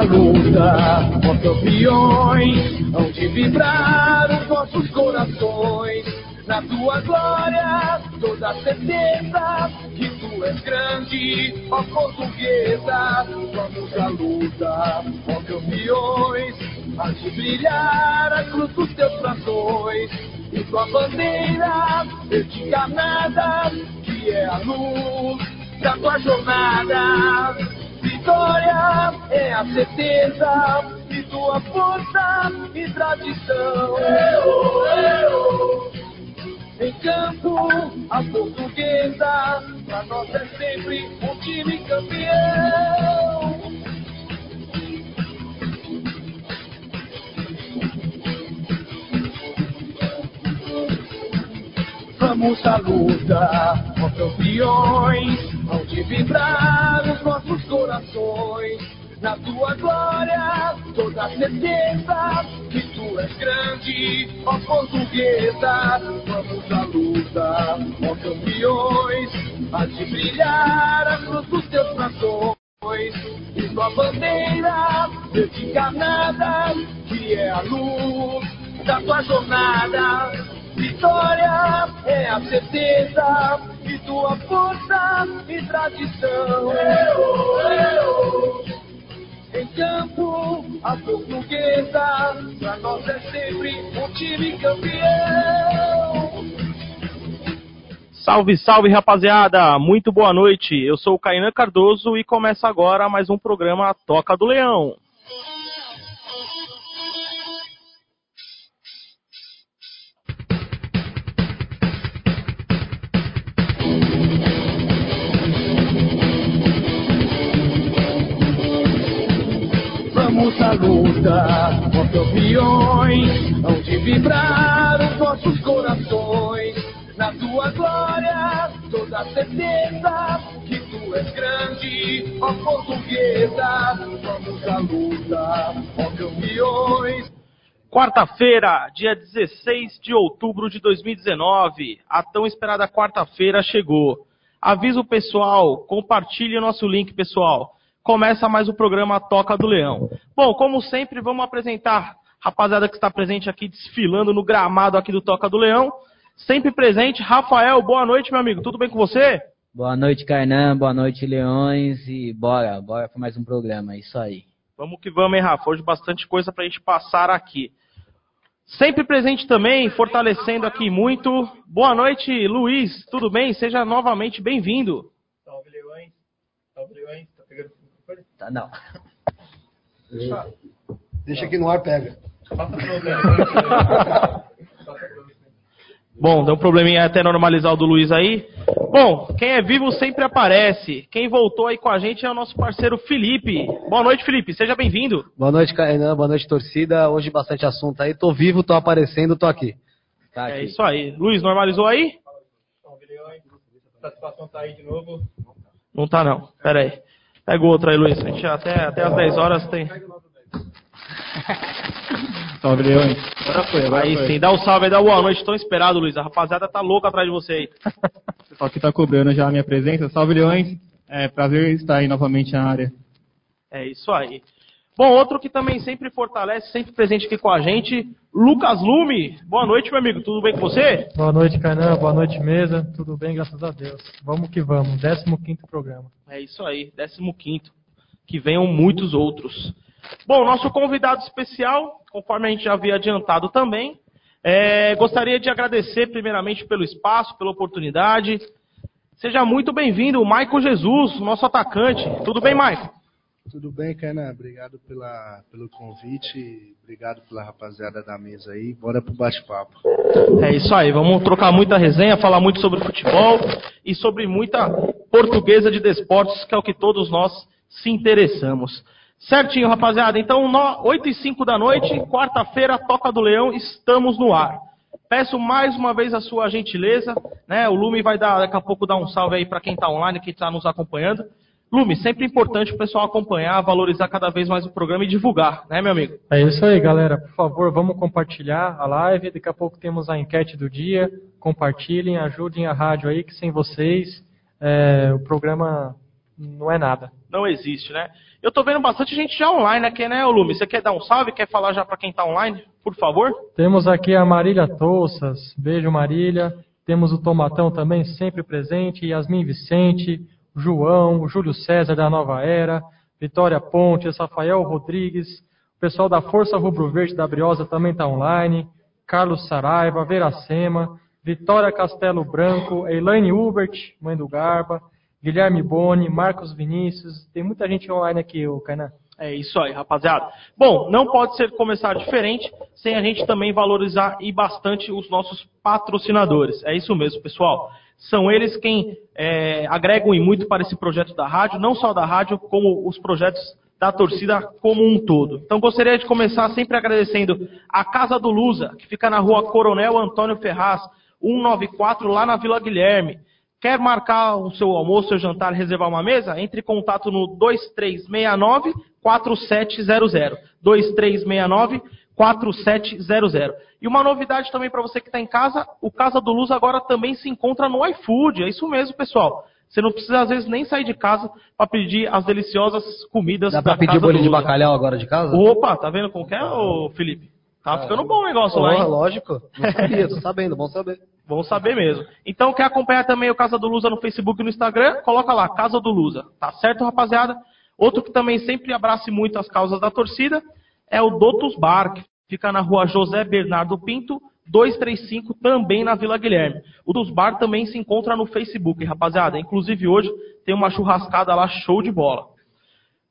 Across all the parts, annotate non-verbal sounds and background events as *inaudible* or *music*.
à luta, ó campeões, hão de vibrar os nossos corações. Na tua glória, toda certeza que tu és grande, ó portuguesa. Vamos à luta, ó campeões, há de brilhar a cruz dos teus braços e tua bandeira verde encarnada, que é a luz da tua jornada. Vitória é a certeza de tua força e tradição. Eu, eu. Em campo, a portuguesa, pra nós é sempre um time campeão. Vamos à luta, ó onde vibrar os nossos corações. Na tua glória, toda certeza que tu és grande, ó portuguesa. Vamos à luta, ó campeões, a de brilhar a cruz dos teus braços. E tua bandeira, verde encarnada, que é a luz da tua jornada. Vitória é a certeza de tua força e tradição. Eu, eu. Em campo, a portuguesa, pra nós é sempre um time campeão. Salve, salve rapaziada! Muito boa noite. Eu sou o Cainan Cardoso e começa agora mais um programa Toca do Leão. Vamos à luta, ó campeões, hão de vibrar os nossos corações. Na tua glória, toda certeza que tu és grande, ó portuguesa. Vamos à luta, ó campeões. Quarta-feira, dia 16 de outubro de 2019. A tão esperada quarta-feira chegou. Avisa o pessoal, compartilhe o nosso link, pessoal. Começa mais o programa Toca do Leão. Bom, como sempre, vamos apresentar a rapaziada que está presente aqui, desfilando no gramado aqui do Toca do Leão. Sempre presente, Rafael, boa noite, meu amigo. Tudo bem com você? Boa noite, Kainan. Boa noite, Leões. E bora, bora para mais um programa. É isso aí. Vamos que vamos, hein, Rafa? Hoje bastante coisa para a gente passar aqui. Sempre presente também, fortalecendo aqui muito. Boa noite, Luiz. Tudo bem? Seja novamente bem-vindo. Salve, Leões. Salve, Leões. Tá Tá, não. Deixa aqui no ar, pega. Pro *laughs* Bom, deu um probleminha até normalizar o do Luiz aí. Bom, quem é vivo sempre aparece. Quem voltou aí com a gente é o nosso parceiro Felipe. Boa noite, Felipe. Seja bem-vindo. Boa noite, Kainan. Boa noite, torcida. Hoje bastante assunto aí. Tô vivo, tô aparecendo, tô aqui. Tá É aqui. isso aí. Luiz, normalizou aí? Satisfação tá aí de novo. Não tá não. Pera aí. Pega o outro aí, Luiz. A gente até, até às 10 horas tem. *laughs* Salve, Leões. Agora foi, agora Aí foi. sim, dá um salve aí, dá boa noite. Tão esperado, Luiz. A rapaziada tá louca atrás de você aí. *laughs* O pessoal que tá cobrando já a minha presença. Salve, Leões. É prazer estar aí novamente na área. É isso aí. Bom, outro que também sempre fortalece, sempre presente aqui com a gente, Lucas Lume. Boa noite, meu amigo. Tudo bem com você? Boa noite, Canan. Boa noite, mesa. Tudo bem, graças a Deus. Vamos que vamos. 15 programa. É isso aí, 15 Que venham muitos outros. Bom, nosso convidado especial, conforme a gente já havia adiantado também, é, gostaria de agradecer primeiramente pelo espaço, pela oportunidade. Seja muito bem-vindo, Maico Jesus, nosso atacante. Tudo bem, Maico? Tudo bem, Kainan? Obrigado pela, pelo convite. Obrigado pela rapaziada da mesa aí. Bora pro bate-papo. É isso aí, vamos trocar muita resenha, falar muito sobre futebol e sobre muita portuguesa de desportos, que é o que todos nós se interessamos. Certinho, rapaziada. Então, 8 e 5 da noite, quarta-feira, Toca do Leão, estamos no ar. Peço mais uma vez a sua gentileza, né? O Lume vai dar, daqui a pouco dar um salve aí para quem está online, quem está nos acompanhando. Lume, sempre importante o pessoal acompanhar, valorizar cada vez mais o programa e divulgar, né, meu amigo? É isso aí, galera. Por favor, vamos compartilhar a live. Daqui a pouco temos a enquete do dia. Compartilhem, ajudem a rádio aí, que sem vocês é, o programa não é nada. Não existe, né? Eu tô vendo bastante gente já online aqui, né, Lume? Você quer dar um salve? Quer falar já para quem tá online? Por favor? Temos aqui a Marília Touças, beijo Marília. Temos o Tomatão também sempre presente, Yasmin Vicente, João, Júlio César da Nova Era, Vitória Pontes, Rafael Rodrigues, o pessoal da Força Rubro Verde da Briosa também está online, Carlos Saraiva, Veracema, Vitória Castelo Branco, Elaine Hubert, mãe do Garba, Guilherme Boni, Marcos Vinícius, tem muita gente online aqui, o Kainan. É isso aí, rapaziada. Bom, não pode ser começar diferente sem a gente também valorizar e bastante os nossos patrocinadores. É isso mesmo, pessoal. São eles quem é, agregam e muito para esse projeto da rádio, não só da rádio, como os projetos da torcida como um todo. Então gostaria de começar sempre agradecendo a Casa do Lusa, que fica na rua Coronel Antônio Ferraz, 194, lá na Vila Guilherme. Quer marcar o seu almoço, seu jantar, reservar uma mesa? Entre em contato no 2369 4700. 2369 4700. E uma novidade também para você que está em casa, o Casa do Luz agora também se encontra no iFood. É isso mesmo, pessoal. Você não precisa, às vezes, nem sair de casa para pedir as deliciosas comidas Dá pra da pedir Casa bolinho de bacalhau agora de casa? Opa, tá vendo como que é, ô Felipe? Tá ficando bom o negócio lá, Porra, hein? lógico. Não sabia, tô *laughs* sabendo, bom saber. Vão saber mesmo. Então, quer acompanhar também o Casa do Lusa no Facebook e no Instagram? Coloca lá, Casa do Lusa. Tá certo, rapaziada? Outro que também sempre abraça muito as causas da torcida é o Dotus Bar, que fica na rua José Bernardo Pinto, 235, também na Vila Guilherme. O dos Bar também se encontra no Facebook, rapaziada. Inclusive hoje tem uma churrascada lá, show de bola.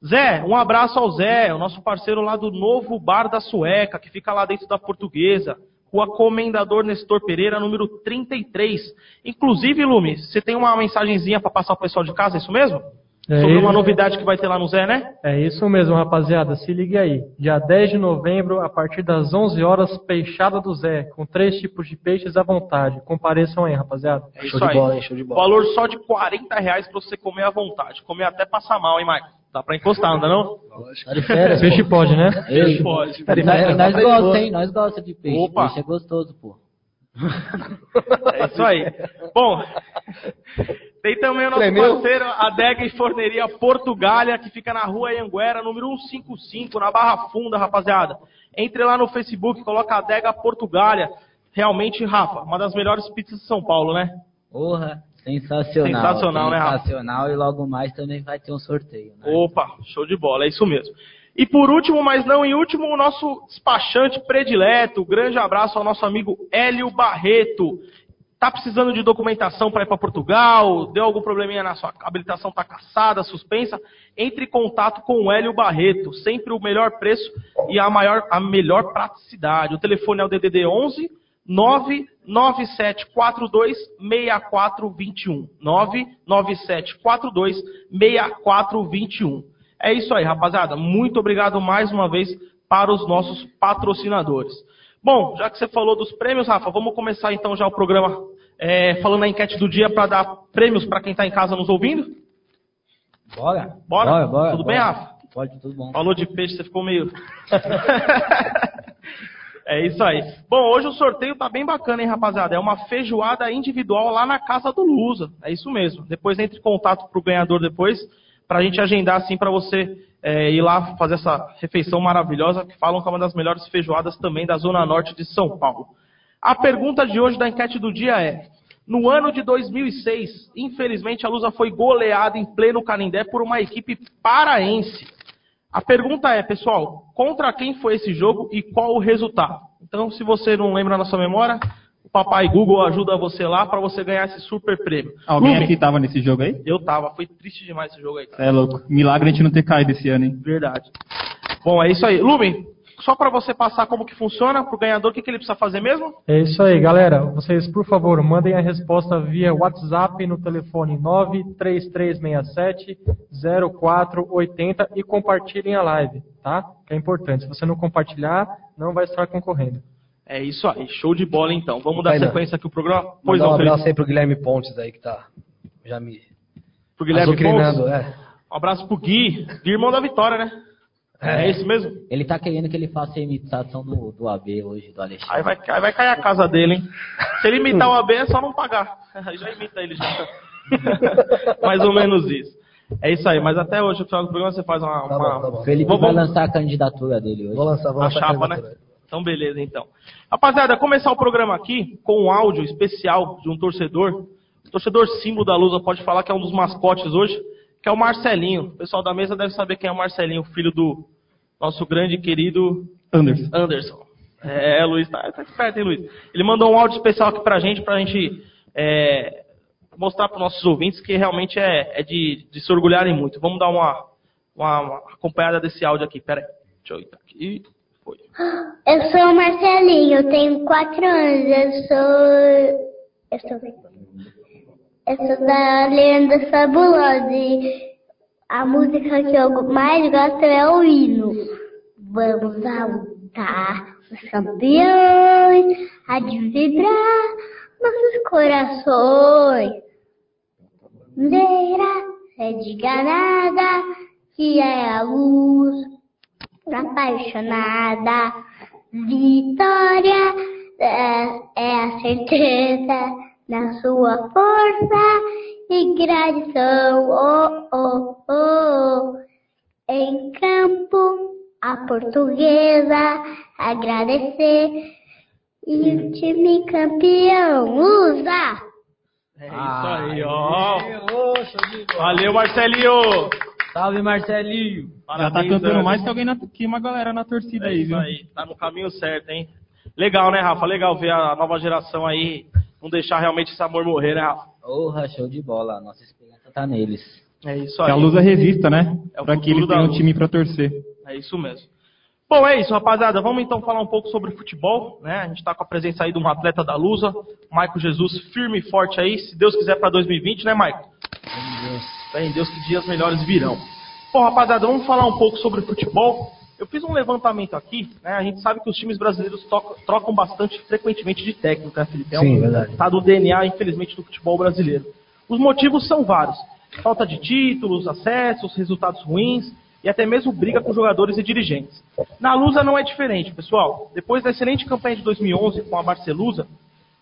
Zé, um abraço ao Zé, o nosso parceiro lá do novo Bar da Sueca, que fica lá dentro da Portuguesa. Rua Comendador Nestor Pereira, número 33. Inclusive, Lume, você tem uma mensagenzinha para passar pro pessoal de casa, é isso mesmo? É Sobre uma novidade que vai ter lá no Zé, né? É isso mesmo, rapaziada. Se ligue aí. Dia 10 de novembro, a partir das 11 horas, Peixada do Zé, com três tipos de peixes à vontade. Compareçam aí, rapaziada. É Show isso de aí. bola, hein? Show de bola. Valor só de 40 reais pra você comer à vontade. Comer até passar mal, hein, Mike? Dá pra encostar, não dá não? Tá de férias, Peixe pode, né? Ei, Pode. nós, nós gostamos, hein? Nós gostamos de peixe. Opa. Peixe é gostoso, pô. *laughs* É isso aí. Bom, tem também o nosso Tremeu? parceiro, a Dega e Forneria Portugália, que fica na rua Anguera, número 155, na Barra Funda, rapaziada. Entre lá no Facebook, coloca a Dega Portugália. Realmente, Rafa, uma das melhores pizzas de São Paulo, né? Porra, sensacional. Sensacional, né, Rafa? Sensacional e logo mais também vai ter um sorteio. Né? Opa, show de bola, é isso mesmo. E por último, mas não em último, o nosso despachante predileto. Grande abraço ao nosso amigo Hélio Barreto. Tá precisando de documentação para ir para Portugal? Deu algum probleminha na sua habilitação? Tá caçada, suspensa? Entre em contato com o Hélio Barreto. Sempre o melhor preço e a, maior, a melhor praticidade. O telefone é o DDD 11 99742 6421. 99742 6421. É isso aí, rapaziada. Muito obrigado mais uma vez para os nossos patrocinadores. Bom, já que você falou dos prêmios, Rafa, vamos começar então já o programa é, falando a enquete do dia para dar prêmios para quem está em casa nos ouvindo. Bora? Bora? Bora, bora, Tudo bora. bem, Rafa? Pode, tudo bom. Falou de peixe, você ficou meio. *laughs* é isso aí. Bom, hoje o sorteio tá bem bacana, hein, rapaziada? É uma feijoada individual lá na casa do Lusa. É isso mesmo. Depois entre em contato pro ganhador depois, pra gente agendar assim pra você é, ir lá fazer essa refeição maravilhosa, que falam que é uma das melhores feijoadas também da Zona Norte de São Paulo. A pergunta de hoje da enquete do dia é: no ano de 2006, infelizmente a Lusa foi goleada em pleno Canindé por uma equipe paraense. A pergunta é, pessoal, contra quem foi esse jogo e qual o resultado? Então, se você não lembra na sua memória, papai Google ajuda você lá para você ganhar esse super prêmio. Alguém Lume, aqui tava nesse jogo aí? Eu tava, foi triste demais esse jogo aí, cara. É louco. Milagre a gente não ter caído esse ano, hein? Verdade. Bom, é isso aí. Lume, só para você passar como que funciona pro ganhador, o que, que ele precisa fazer mesmo? É isso aí, galera. Vocês, por favor, mandem a resposta via WhatsApp no telefone 93367 0480 e compartilhem a live, tá? Que é importante. Se você não compartilhar, não vai estar concorrendo. É isso aí, show de bola então. Vamos dar Vai, não. sequência aqui ao programa? Pois Mandar um abraço Felipe. aí pro Guilherme Pontes aí que tá já me Pro Guilherme Pontes. é. Um abraço pro Gui, Gui irmão da Vitória, né? É, isso mesmo? Ele tá querendo que ele faça a imitação do, do AB hoje, do Alexandre. Aí vai, aí vai cair a casa dele, hein? Se ele imitar o AB, é só não pagar. Aí *laughs* já imita ele já. *laughs* Mais ou menos isso. É isso aí, mas até hoje, no final do programa, você faz uma. Tá uma- bom, tá bom. O Felipe Vamos- vai lançar a candidatura dele hoje. Vou lançar, vou a lançar chapa, né? Então, beleza, então. Rapaziada, começar o programa aqui com um áudio especial de um torcedor. O torcedor símbolo da Lusa pode falar que é um dos mascotes hoje, que é o Marcelinho. O pessoal da mesa deve saber quem é o Marcelinho, filho do nosso grande e querido Anderson. Anderson. É, Luiz, tá, tá esperto, hein, Luiz? Ele mandou um áudio especial aqui pra gente, pra gente é, mostrar para nossos ouvintes que realmente é, é de, de se orgulharem muito. Vamos dar uma, uma, uma acompanhada desse áudio aqui. Pera aí. Deixa eu ir aqui. Eu sou o Marcelinho, eu tenho quatro anos, eu sou. Eu sou. Eu sou da Lenda Fabulosa e a música que eu mais gosto é o hino. Vamos a lutar, os campeões, a vibrar nossos corações. Bandeira é de ganada, que é a luz apaixonada. Vitória é, é a certeza na sua força e gratidão. Oh, oh, oh. Em campo, a portuguesa agradecer e o time campeão usa. É isso aí, ó. Valeu, Marcelinho. Salve, Marcelinho! Já tá Parabéns, cantando Anderson. mais que alguém na, que uma galera na torcida É aí, isso viu? aí, tá no caminho certo, hein? Legal, né, Rafa? Legal ver a nova geração aí não deixar realmente esse amor morrer, né, Rafa? Porra, show de bola. Nossa esperança tá neles. É isso Que aí. a Lusa resista, né? É o pra que eles tenham um time pra torcer. É isso mesmo. Bom, é isso, rapaziada. Vamos então falar um pouco sobre futebol, né? A gente tá com a presença aí de um atleta da Lusa, Maico Jesus, firme e forte aí, se Deus quiser para 2020, né, Maico? Fé em Deus que dias melhores virão. Bom, rapaziada, vamos falar um pouco sobre futebol. Eu fiz um levantamento aqui, né? A gente sabe que os times brasileiros tocam- trocam bastante frequentemente de técnico, né, Felipe? É Sim, um, verdade. Tá do DNA, infelizmente, do futebol brasileiro. Os motivos são vários. Falta de títulos, acessos, resultados ruins e até mesmo briga com jogadores e dirigentes. Na Lusa não é diferente, pessoal. Depois da excelente campanha de 2011 com a Barcelusa,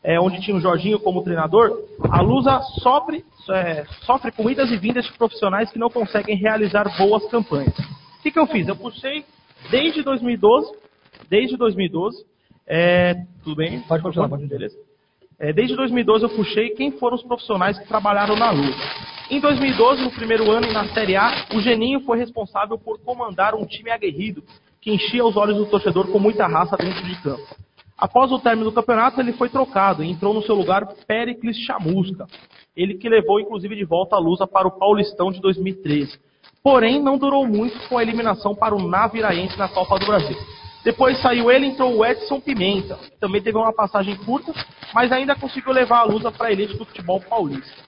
é, onde tinha o Jorginho como treinador, a Lusa sofre, é, sofre com idas e vindas de profissionais que não conseguem realizar boas campanhas. O que, que eu fiz? Eu puxei desde 2012, desde 2012, é, tudo bem? Pode continuar, pode. Beleza. É, desde 2012 eu puxei quem foram os profissionais que trabalharam na Lusa. Em 2012, no primeiro ano e na Série A, o Geninho foi responsável por comandar um time aguerrido que enchia os olhos do torcedor com muita raça dentro de campo. Após o término do campeonato, ele foi trocado e entrou no seu lugar Pericles Chamusca. Ele que levou inclusive de volta a Lusa para o Paulistão de 2013. Porém, não durou muito com a eliminação para o Naviraense na Copa do Brasil. Depois saiu ele entrou o Edson Pimenta, que também teve uma passagem curta, mas ainda conseguiu levar a Lusa para a elite do futebol paulista.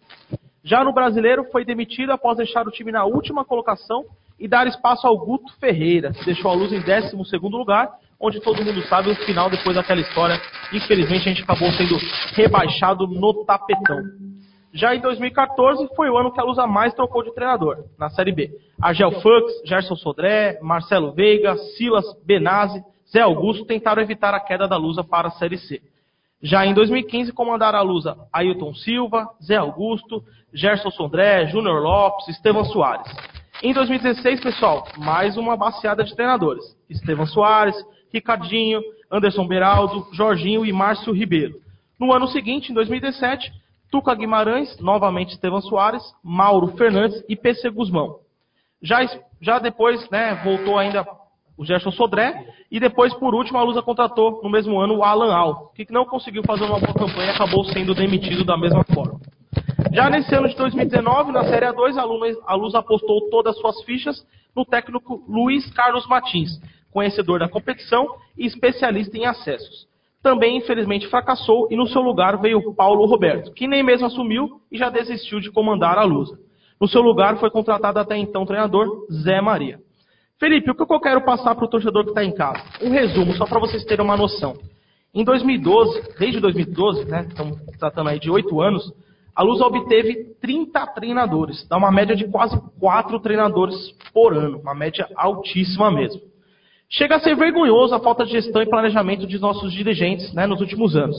Já no brasileiro, foi demitido após deixar o time na última colocação e dar espaço ao Guto Ferreira, que deixou a Luz em 12 lugar, onde todo mundo sabe o final depois daquela história. Infelizmente, a gente acabou sendo rebaixado no tapetão. Já em 2014, foi o ano que a Lusa mais trocou de treinador, na Série B. Argel Fux, Gerson Sodré, Marcelo Veiga, Silas Benazzi, Zé Augusto tentaram evitar a queda da Lusa para a Série C. Já em 2015, comandaram a Lusa Ailton Silva, Zé Augusto, Gerson Sondré, Júnior Lopes, Estevam Soares. Em 2016, pessoal, mais uma baseada de treinadores. Estevam Soares, Ricardinho, Anderson Beraldo, Jorginho e Márcio Ribeiro. No ano seguinte, em 2017, Tuca Guimarães, novamente Estevam Soares, Mauro Fernandes e PC Guzmão. Já, já depois, né, voltou ainda o Gerson Sodré, e depois, por último, a Lusa contratou no mesmo ano o Alan Al, que não conseguiu fazer uma boa campanha e acabou sendo demitido da mesma forma. Já nesse ano de 2019, na Série A2, a Luz, a Luz apostou todas as suas fichas no técnico Luiz Carlos Martins, conhecedor da competição e especialista em acessos. Também, infelizmente, fracassou e no seu lugar veio o Paulo Roberto, que nem mesmo assumiu e já desistiu de comandar a Lusa. No seu lugar foi contratado até então o treinador Zé Maria. Felipe, o que eu quero passar para o torcedor que está em casa? Um resumo, só para vocês terem uma noção. Em 2012, desde 2012, né, estamos tratando aí de oito anos, a Luz obteve 30 treinadores, dá uma média de quase quatro treinadores por ano, uma média altíssima mesmo. Chega a ser vergonhoso a falta de gestão e planejamento de nossos dirigentes né, nos últimos anos.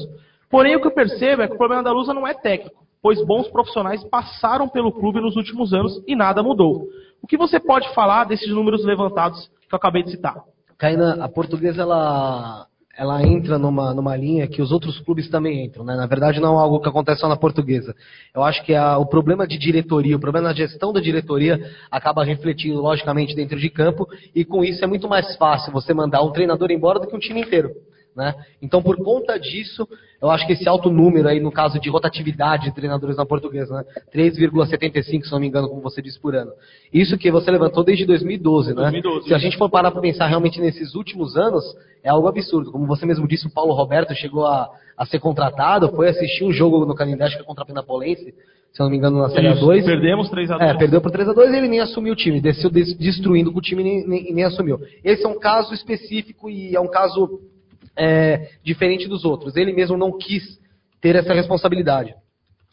Porém, o que eu percebo é que o problema da Lusa não é técnico, pois bons profissionais passaram pelo clube nos últimos anos e nada mudou. O que você pode falar desses números levantados que eu acabei de citar? Caína, a portuguesa ela, ela entra numa, numa linha que os outros clubes também entram. Né? Na verdade, não é algo que acontece só na portuguesa. Eu acho que a, o problema de diretoria, o problema na gestão da diretoria acaba refletindo, logicamente, dentro de campo, e com isso é muito mais fácil você mandar um treinador embora do que um time inteiro. Né? Então, por conta disso, eu acho que esse alto número aí, no caso de rotatividade de treinadores na portuguesa, né? 3,75, se não me engano, como você disse por ano. Isso que você levantou desde 2012, né? 2012, se a gente for parar para pensar realmente nesses últimos anos, é algo absurdo. Como você mesmo disse, o Paulo Roberto chegou a, a ser contratado, foi assistir um jogo no Canindé, acho que contra a Penapolense, se eu não me engano, na Série Isso, A2. Perdemos 3 a 2 É, perdeu por 3x2 e ele nem assumiu o time, desceu des- destruindo com o time e nem, nem, nem assumiu. Esse é um caso específico e é um caso é, diferente dos outros. Ele mesmo não quis ter essa responsabilidade.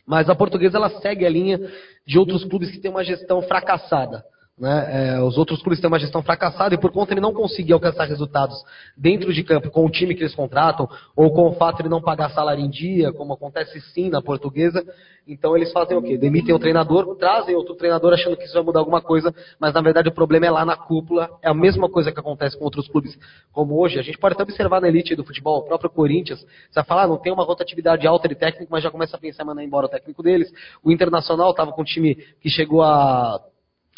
Mas a portuguesa ela segue a linha de outros clubes que têm uma gestão fracassada. Né? É, os outros clubes têm uma gestão fracassada e por conta ele não conseguir alcançar resultados dentro de campo com o time que eles contratam ou com o fato de ele não pagar salário em dia, como acontece sim na portuguesa, então eles fazem o quê? Demitem o treinador, trazem outro treinador achando que isso vai mudar alguma coisa, mas na verdade o problema é lá na cúpula, é a mesma coisa que acontece com outros clubes como hoje. A gente pode até observar na elite do futebol, o próprio Corinthians, você vai falar, ah, não tem uma rotatividade alta de técnico, mas já começa a pensar em mandar embora o técnico deles. O Internacional estava com um time que chegou a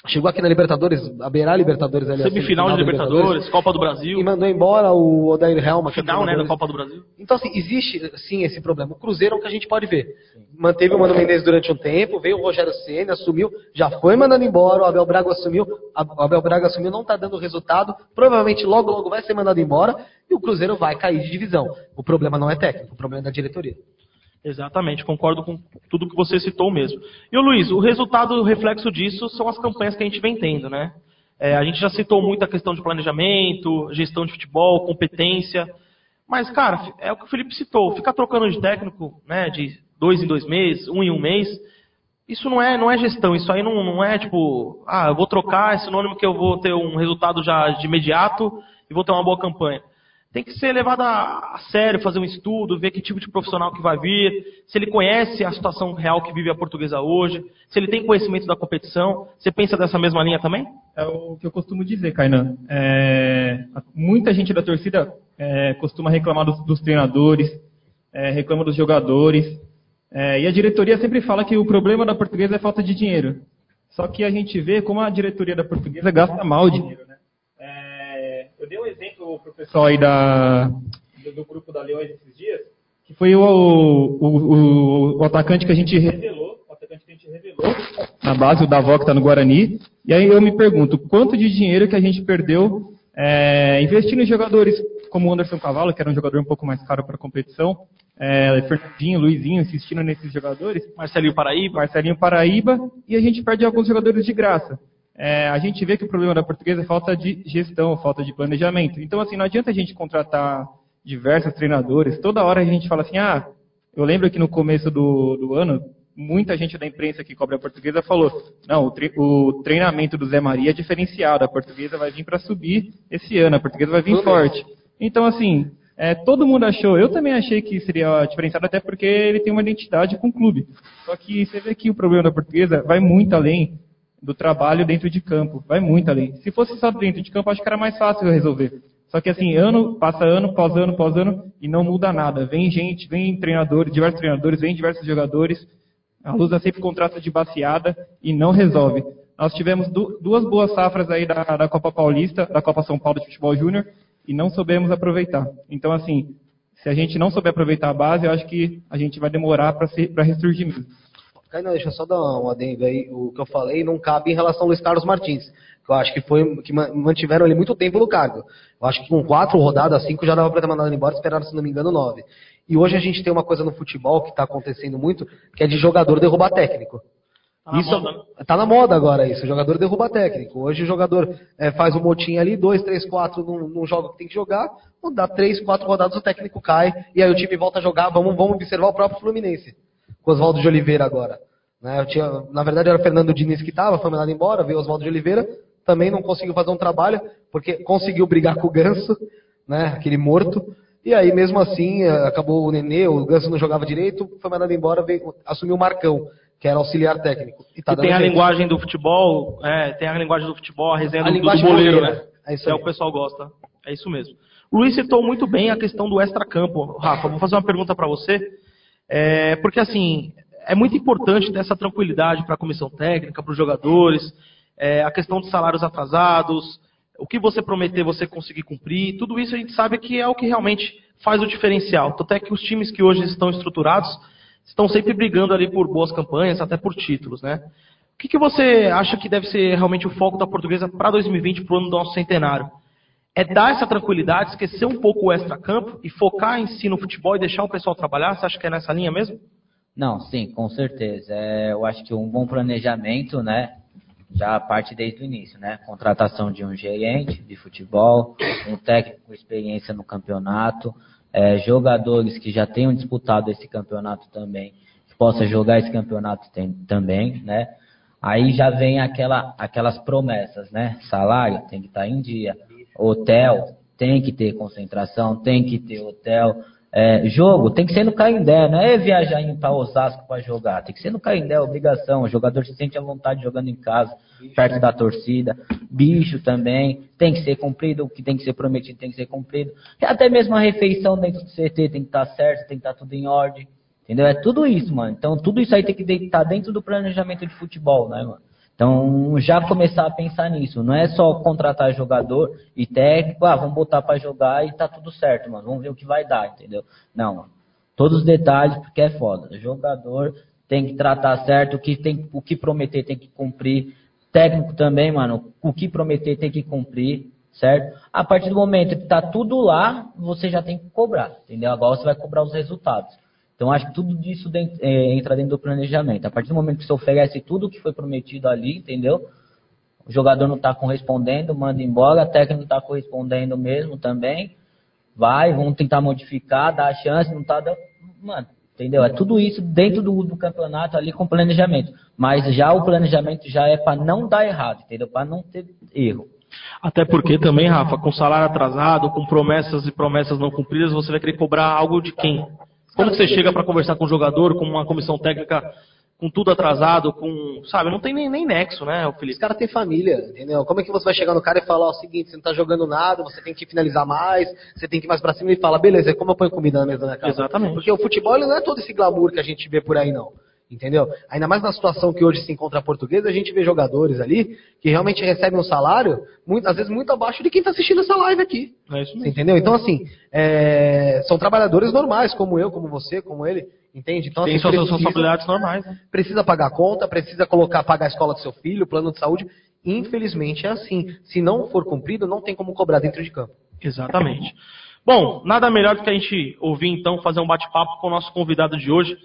Chegou aqui na Libertadores, a beirar a Libertadores ali. a Semifinal de da Libertadores, Copa do E Brasil, mandou embora o Odair Helma. final né, da. Copa do Brasil. Então, assim, existe sim esse problema. O Cruzeiro é o que a gente pode ver. Manteve o Mano Menezes durante um tempo, veio o Rogério Ceni, assumiu, já foi mandando embora, o Abel Braga assumiu, o Abel Braga assumiu, não está dando resultado, provavelmente logo, logo vai ser mandado embora e o Cruzeiro vai cair de divisão. O problema não é técnico, o problema é da diretoria. Exatamente, concordo com tudo que você citou mesmo. E o Luiz, o resultado, o reflexo disso são as campanhas que a gente vem tendo, né? É, a gente já citou muito a questão de planejamento, gestão de futebol, competência. Mas, cara, é o que o Felipe citou, ficar trocando de técnico, né, de dois em dois meses, um em um mês, isso não é, não é gestão, isso aí não, não é tipo, ah, eu vou trocar, é sinônimo que eu vou ter um resultado já de imediato e vou ter uma boa campanha. Tem que ser levado a, a sério, fazer um estudo, ver que tipo de profissional que vai vir, se ele conhece a situação real que vive a portuguesa hoje, se ele tem conhecimento da competição. Você pensa dessa mesma linha também? É o que eu costumo dizer, Kainan. É, muita gente da torcida é, costuma reclamar dos, dos treinadores, é, reclama dos jogadores. é, e a diretoria sempre fala que o problema da portuguesa é falta de dinheiro. Só que a gente vê como a diretoria da portuguesa gasta mal dinheiro. Eu dei um exemplo para o pessoal aí da, do, do grupo da Leões esses dias, que foi o, o, o, o atacante que a gente revelou, o atacante que a gente revelou na base, o Davó que está no Guarani. E aí eu me pergunto, quanto de dinheiro que a gente perdeu é, investindo em jogadores como o Anderson Cavalo, que era um jogador um pouco mais caro para a competição, é, Fernandinho, Luizinho, insistindo nesses jogadores, Marcelinho Paraíba. Marcelinho Paraíba, e a gente perde alguns jogadores de graça. É, a gente vê que o problema da portuguesa é falta de gestão, falta de planejamento. Então, assim, não adianta a gente contratar diversos treinadores. Toda hora a gente fala assim, ah, eu lembro que no começo do, do ano, muita gente da imprensa que cobre a portuguesa falou, não, o, tre- o treinamento do Zé Maria é diferenciado, a portuguesa vai vir para subir esse ano, a portuguesa vai vir forte. Então, assim, é, todo mundo achou, eu também achei que seria diferenciado, até porque ele tem uma identidade com o clube. Só que você vê que o problema da portuguesa vai muito além do trabalho dentro de campo, vai muito além. Se fosse só dentro de campo, acho que era mais fácil resolver. Só que assim, ano, passa ano, pós ano, pós ano, e não muda nada. Vem gente, vem treinadores, diversos treinadores, vem diversos jogadores, a Lusa sempre contrata de baseada e não resolve. Nós tivemos du- duas boas safras aí da, da Copa Paulista, da Copa São Paulo de Futebol Júnior, e não soubemos aproveitar. Então, assim, se a gente não souber aproveitar a base, eu acho que a gente vai demorar para ressurgir mesmo. Caio, deixa eu só dar um adendo aí. O que eu falei não cabe em relação ao Luiz Carlos Martins. Que eu acho que foi que ma- mantiveram ele muito tempo no cargo. Eu acho que com quatro rodadas, cinco já dava para ter mandado ele embora, esperaram, se não me engano, nove. E hoje a gente tem uma coisa no futebol que está acontecendo muito, que é de jogador derrubar técnico. Tá na isso moda, né? tá na moda agora isso, o jogador derruba técnico. Hoje o jogador é, faz um motim ali, dois, três, quatro num, num jogo que tem que jogar, quando dá três, quatro rodadas o técnico cai, e aí o time volta a jogar, vamos, vamos observar o próprio Fluminense, com Oswaldo de Oliveira agora. Né, eu tinha, na verdade era o Fernando Diniz que estava, foi mandado embora, veio o Oswaldo de Oliveira, também não conseguiu fazer um trabalho, porque conseguiu brigar com o Ganso, né, aquele morto, E aí, mesmo assim, eh, acabou o Nenê, o Ganso não jogava direito, foi mandado embora, veio, assumiu o Marcão, que era auxiliar técnico. E tá E tem a jeito. linguagem do futebol, é, tem a linguagem do futebol, a resenha A do, do boleiro, né? É isso É o pessoal gosta. É isso mesmo. O Luiz citou muito bem a questão do extracampo. Rafa, vou fazer uma pergunta para você. É, porque, assim, é muito importante ter essa tranquilidade para a comissão técnica, para os jogadores, é, a questão dos salários atrasados, o que você prometer você conseguir cumprir, tudo isso a gente sabe que é o que realmente faz o diferencial. Tanto é que os times que hoje estão estruturados estão sempre brigando ali por boas campanhas, até por títulos, né? O que, que você acha que deve ser realmente o foco da portuguesa para 2020, para o ano do nosso centenário? É dar essa tranquilidade, esquecer um pouco o extra-campo e focar em si no futebol e deixar o pessoal trabalhar? Você acha que é nessa linha mesmo? Não, sim, com certeza. É, eu acho que um bom planejamento, né? Já parte desde o início, né? Contratação de um gerente de futebol, um técnico com experiência no campeonato, é, jogadores que já tenham disputado esse campeonato também, que possa jogar esse campeonato tem- também, né? Aí já vem aquela, aquelas promessas, né? Salário tem que estar em dia, hotel tem que ter concentração, tem que ter hotel, é, jogo tem que ser no Caindé, não é viajar para Osasco para jogar, tem que ser no Caindé, é obrigação. O jogador se sente à vontade jogando em casa, perto da torcida. Bicho também, tem que ser cumprido, o que tem que ser prometido tem que ser cumprido. E até mesmo a refeição dentro do CT tem que estar certo, tem que estar tudo em ordem. Entendeu? É tudo isso, mano. Então tudo isso aí tem que estar dentro do planejamento de futebol, né, mano? Então, já começar a pensar nisso. Não é só contratar jogador e técnico, ah, vamos botar pra jogar e tá tudo certo, mano. Vamos ver o que vai dar, entendeu? Não. Todos os detalhes, porque é foda. Jogador tem que tratar certo, o que, tem, o que prometer tem que cumprir. Técnico também, mano. O que prometer tem que cumprir, certo? A partir do momento que tá tudo lá, você já tem que cobrar, entendeu? Agora você vai cobrar os resultados. Então, acho que tudo disso dentro- é, entra dentro do planejamento. A partir do momento que você oferece tudo o que foi prometido ali, entendeu? O jogador não está correspondendo, manda embora, o técnico não está correspondendo mesmo também. Vai, vamos tentar modificar, dar a chance, não está dando. Mano, entendeu? É tudo isso dentro do, do campeonato ali com planejamento. Mas já o planejamento já é para não dar errado, entendeu? Para não ter erro. Até porque também, Rafa, com salário atrasado, com promessas e promessas não cumpridas, você vai querer cobrar algo de quem? Como você chega para conversar com o jogador, com uma comissão técnica, com tudo atrasado, com. Sabe, não tem nem, nem nexo, né, o Os Felipe? caras têm família, entendeu? Como é que você vai chegar no cara e falar ó, o seguinte, você não tá jogando nada, você tem que finalizar mais, você tem que ir mais pra cima e fala, beleza, como eu ponho comida na mesa da casa? Exatamente. Porque o futebol ele não é todo esse glamour que a gente vê por aí, não. Entendeu? Ainda mais na situação que hoje se encontra a portuguesa, a gente vê jogadores ali que realmente recebem um salário, muito, às vezes muito abaixo de quem está assistindo essa live aqui. É isso mesmo. entendeu? Então, assim, é, são trabalhadores normais, como eu, como você, como ele, entende? Então, Tem assim, suas precisa- responsabilidades normais, né? precisa pagar a conta, precisa colocar, pagar a escola do seu filho, plano de saúde. Infelizmente é assim. Se não for cumprido, não tem como cobrar dentro de campo. Exatamente. Bom, nada melhor do que a gente ouvir então, fazer um bate-papo com o nosso convidado de hoje,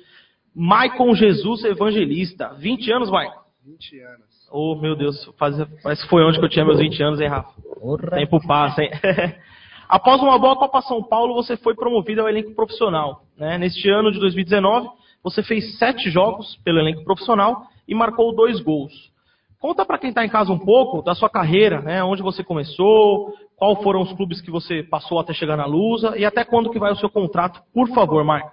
Maicon Jesus Evangelista. 20 anos, Maicon? 20 anos. Oh, meu Deus, faz- parece que foi onde que eu tinha meus 20 anos, hein, Rafa? Porra. Tempo passa, hein? *laughs* Após uma boa Copa São Paulo, você foi promovido ao elenco profissional. Né? Neste ano de 2019, você fez sete jogos pelo elenco profissional e marcou dois gols. Conta para quem está em casa um pouco da sua carreira, né? onde você começou, qual foram os clubes que você passou até chegar na Lusa e até quando que vai o seu contrato, por favor, Marco.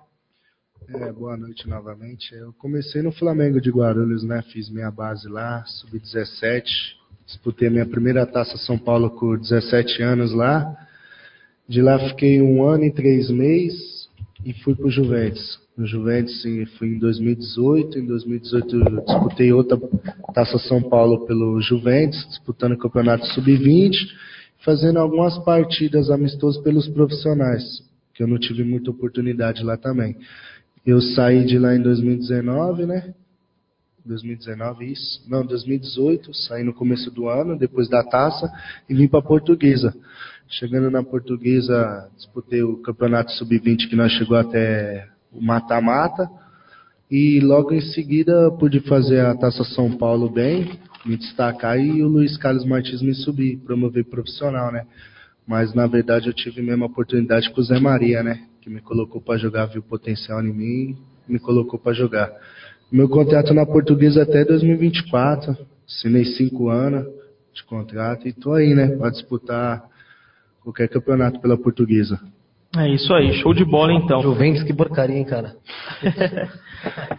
É, boa noite novamente. Eu comecei no Flamengo de Guarulhos, né? Fiz minha base lá, sub-17. Disputei minha primeira taça São Paulo com 17 anos lá. De lá fiquei um ano e três meses e fui pro Juventus. No Juventus sim, fui em 2018. Em 2018 eu disputei outra taça São Paulo pelo Juventus, disputando o campeonato sub-20, fazendo algumas partidas amistosas pelos profissionais, que eu não tive muita oportunidade lá também. Eu saí de lá em 2019, né? 2019, isso? Não, 2018, saí no começo do ano, depois da taça, e vim para Portuguesa. Chegando na Portuguesa, disputei o campeonato sub-20 que nós chegou até o mata-mata. E logo em seguida pude fazer a Taça São Paulo bem, me destacar e o Luiz Carlos Martins me subir, promover profissional, né? Mas na verdade eu tive mesmo a oportunidade com o Zé Maria, né? Que me colocou para jogar, viu o potencial em mim, me colocou para jogar. Meu contrato na Portuguesa é até 2024, assinei cinco anos de contrato e tô aí, né? Para disputar qualquer campeonato pela Portuguesa. É isso aí, show de bola então. Juventus, que porcaria, hein, cara? *laughs*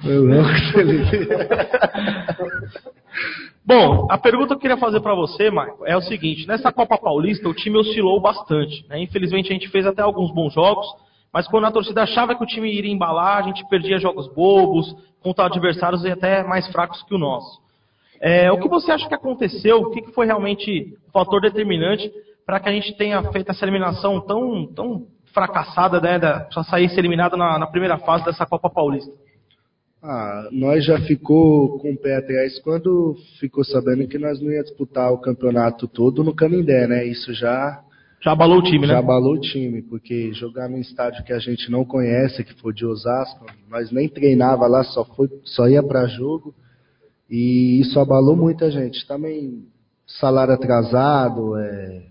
Eu não, *laughs* Bom, a pergunta que eu queria fazer para você, Marco, é o seguinte: nessa Copa Paulista o time oscilou bastante. Né? Infelizmente a gente fez até alguns bons jogos, mas quando a torcida achava que o time iria embalar, a gente perdia jogos bobos, contra adversários até mais fracos que o nosso. É, o que você acha que aconteceu? O que foi realmente o fator determinante para que a gente tenha feito essa eliminação tão, tão fracassada, né, para sair eliminada na, na primeira fase dessa Copa Paulista? Ah, nós já ficou com o pé atrás quando ficou sabendo que nós não ia disputar o campeonato todo no Canindé, né? Isso já já abalou o time, né? Já abalou o time, porque jogar num estádio que a gente não conhece, que foi de Osasco, nós nem treinava lá, só foi, só ia para jogo. E isso abalou muita gente. Também salário atrasado, é,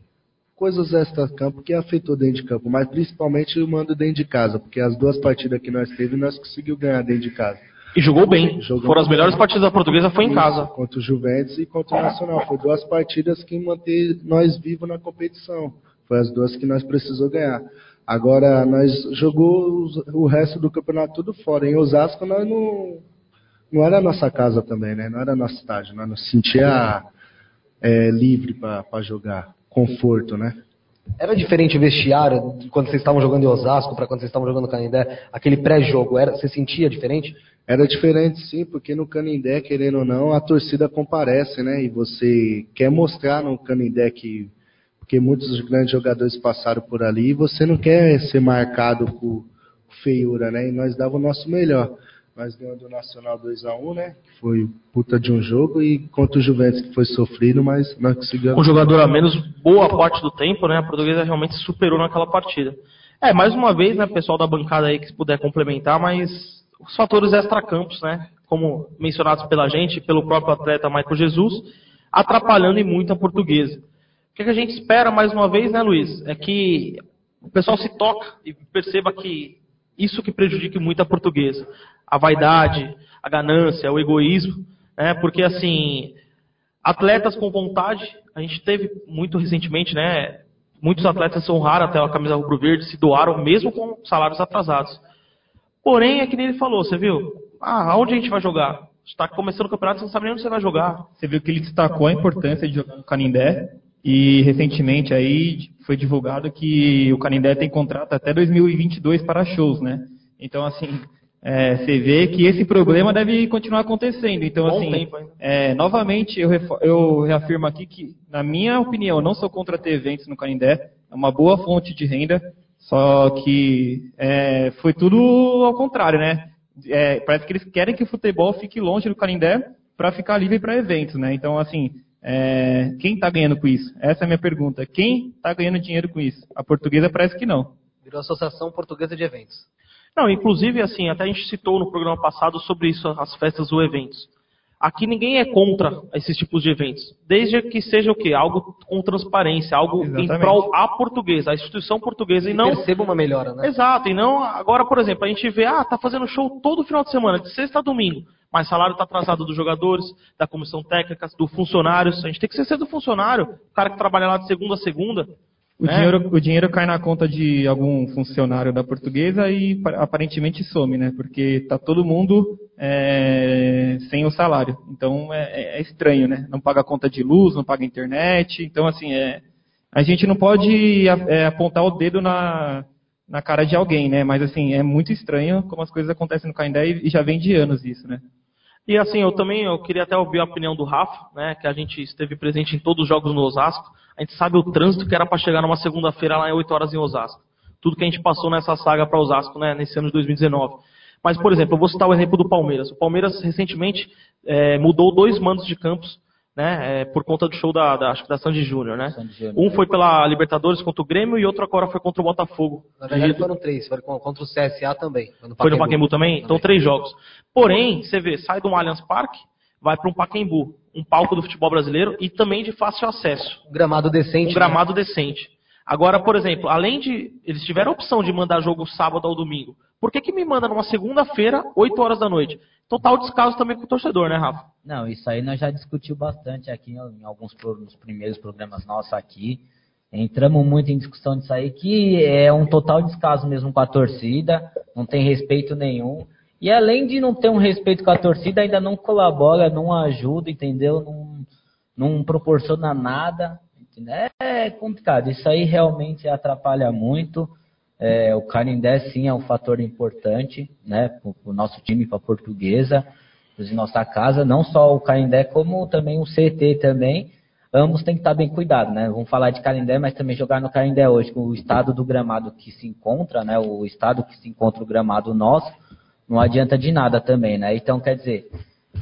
coisas extra-campo que afetou dentro de campo, mas principalmente o mando dentro de casa, porque as duas partidas que nós teve, nós conseguimos ganhar dentro de casa. E jogou bem. Jogou Foram as melhores partidas da portuguesa, foi em casa. Contra o Juventus e contra o Nacional. Foi duas partidas que manteve nós vivos na competição. Foi as duas que nós precisamos ganhar. Agora, nós jogou o resto do campeonato tudo fora. Em Osasco, nós não, não era nossa casa também, né? Não era nosso estádio. Nós nos sentia é, livre para jogar. Conforto, né? Era diferente o vestiário quando vocês estavam jogando em Osasco para quando vocês estavam jogando no Canindé? Aquele pré-jogo, era, você sentia diferente? Era diferente sim, porque no Canindé, querendo ou não, a torcida comparece, né? E você quer mostrar no Canindé que. Porque muitos grandes jogadores passaram por ali e você não quer ser marcado por feiura, né? E nós dava o nosso melhor. Nós ganhamos do Nacional 2x1, né? Que foi puta de um jogo, e contra o Juventus, que foi sofrido, mas nós conseguimos. Um jogador a menos, boa parte do tempo, né? A portuguesa realmente superou naquela partida. É, mais uma vez, né, pessoal da bancada aí que se puder complementar, mas os fatores extracampos, né, como mencionados pela gente, pelo próprio atleta Michael Jesus, atrapalhando e muito a portuguesa. O que a gente espera, mais uma vez, né, Luiz, é que o pessoal se toca e perceba que isso que prejudica muito a portuguesa. A vaidade, a ganância, o egoísmo, né, porque, assim, atletas com vontade, a gente teve muito recentemente, né, muitos atletas honraram até a camisa rubro-verde, se doaram mesmo com salários atrasados. Porém, é que nem ele falou, você viu? Ah, aonde a gente vai jogar? Está começando o campeonato, você não sabe nem onde você vai jogar. Você viu que ele destacou a importância de jogar no Canindé e recentemente aí foi divulgado que o Canindé tem contrato até 2022 para shows, né? Então, assim, é, você vê que esse problema deve continuar acontecendo. Então, Bom assim, tempo, é, novamente, eu, eu reafirmo aqui que, na minha opinião, eu não sou contra ter eventos no Canindé. É uma boa fonte de renda. Só que é, foi tudo ao contrário, né? É, parece que eles querem que o futebol fique longe do Canindé para ficar livre para eventos, né? Então, assim, é, quem está ganhando com isso? Essa é a minha pergunta. Quem está ganhando dinheiro com isso? A portuguesa parece que não. Virou Associação Portuguesa de Eventos. Não, inclusive, assim, até a gente citou no programa passado sobre isso, as festas ou eventos. Aqui ninguém é contra esses tipos de eventos, desde que seja o quê? Algo com transparência, algo Exatamente. em prol a portuguesa, a instituição portuguesa e não perceba uma melhora, né? Exato, e não agora, por exemplo, a gente vê, ah, tá fazendo show todo final de semana, de sexta a domingo, mas salário está atrasado dos jogadores, da comissão técnica, dos funcionários. A gente tem que ser do funcionário, o cara que trabalha lá de segunda a segunda. O, né? dinheiro, o dinheiro cai na conta de algum funcionário da portuguesa e aparentemente some, né? Porque tá todo mundo é, sem o salário. Então é, é, é, estranho, né? Não paga conta de luz, não paga internet. Então, assim, é, a gente não pode é, apontar o dedo na, na cara de alguém, né? Mas, assim, é muito estranho como as coisas acontecem no Caindé e já vem de anos isso, né? E assim, eu também eu queria até ouvir a opinião do Rafa, né, que a gente esteve presente em todos os jogos no Osasco. A gente sabe o trânsito que era para chegar numa segunda-feira lá em 8 horas em Osasco. Tudo que a gente passou nessa saga para Osasco, né, nesse ano de 2019. Mas, por exemplo, eu vou citar o exemplo do Palmeiras. O Palmeiras recentemente é, mudou dois mandos de campos né, é, por conta do show da, da, acho que da Sandy Júnior, né? Um foi pela Libertadores contra o Grêmio e outro agora foi contra o Botafogo. Na verdade foram três, foi contra o CSA também. No foi no Pacaembu também? Então três jogos. Porém, você vê, sai do Allianz Parque, vai para um Pacaembu, um palco do futebol brasileiro e também de fácil acesso. Um gramado decente. Um né? gramado né? decente. Agora, por exemplo, além de. Eles tiveram a opção de mandar jogo sábado ou domingo. Por que, que me manda numa segunda-feira, 8 horas da noite? Total descaso também com o torcedor, né, Rafa? Não, isso aí nós já discutiu bastante aqui em alguns nos primeiros programas nossos aqui. entramos muito em discussão disso aí, que é um total descaso mesmo com a torcida, não tem respeito nenhum. E além de não ter um respeito com a torcida, ainda não colabora, não ajuda, entendeu? Não, não proporciona nada. É complicado. Isso aí realmente atrapalha muito. É, o Canindé sim é um fator importante, né, para o nosso time, para a portuguesa, para nossa casa, não só o Canindé, como também o CT também. Ambos têm que estar bem cuidados, né? Vamos falar de Canindé, mas também jogar no Canindé hoje, com o estado do gramado que se encontra, né? O estado que se encontra o gramado nosso, não adianta de nada também, né? Então, quer dizer,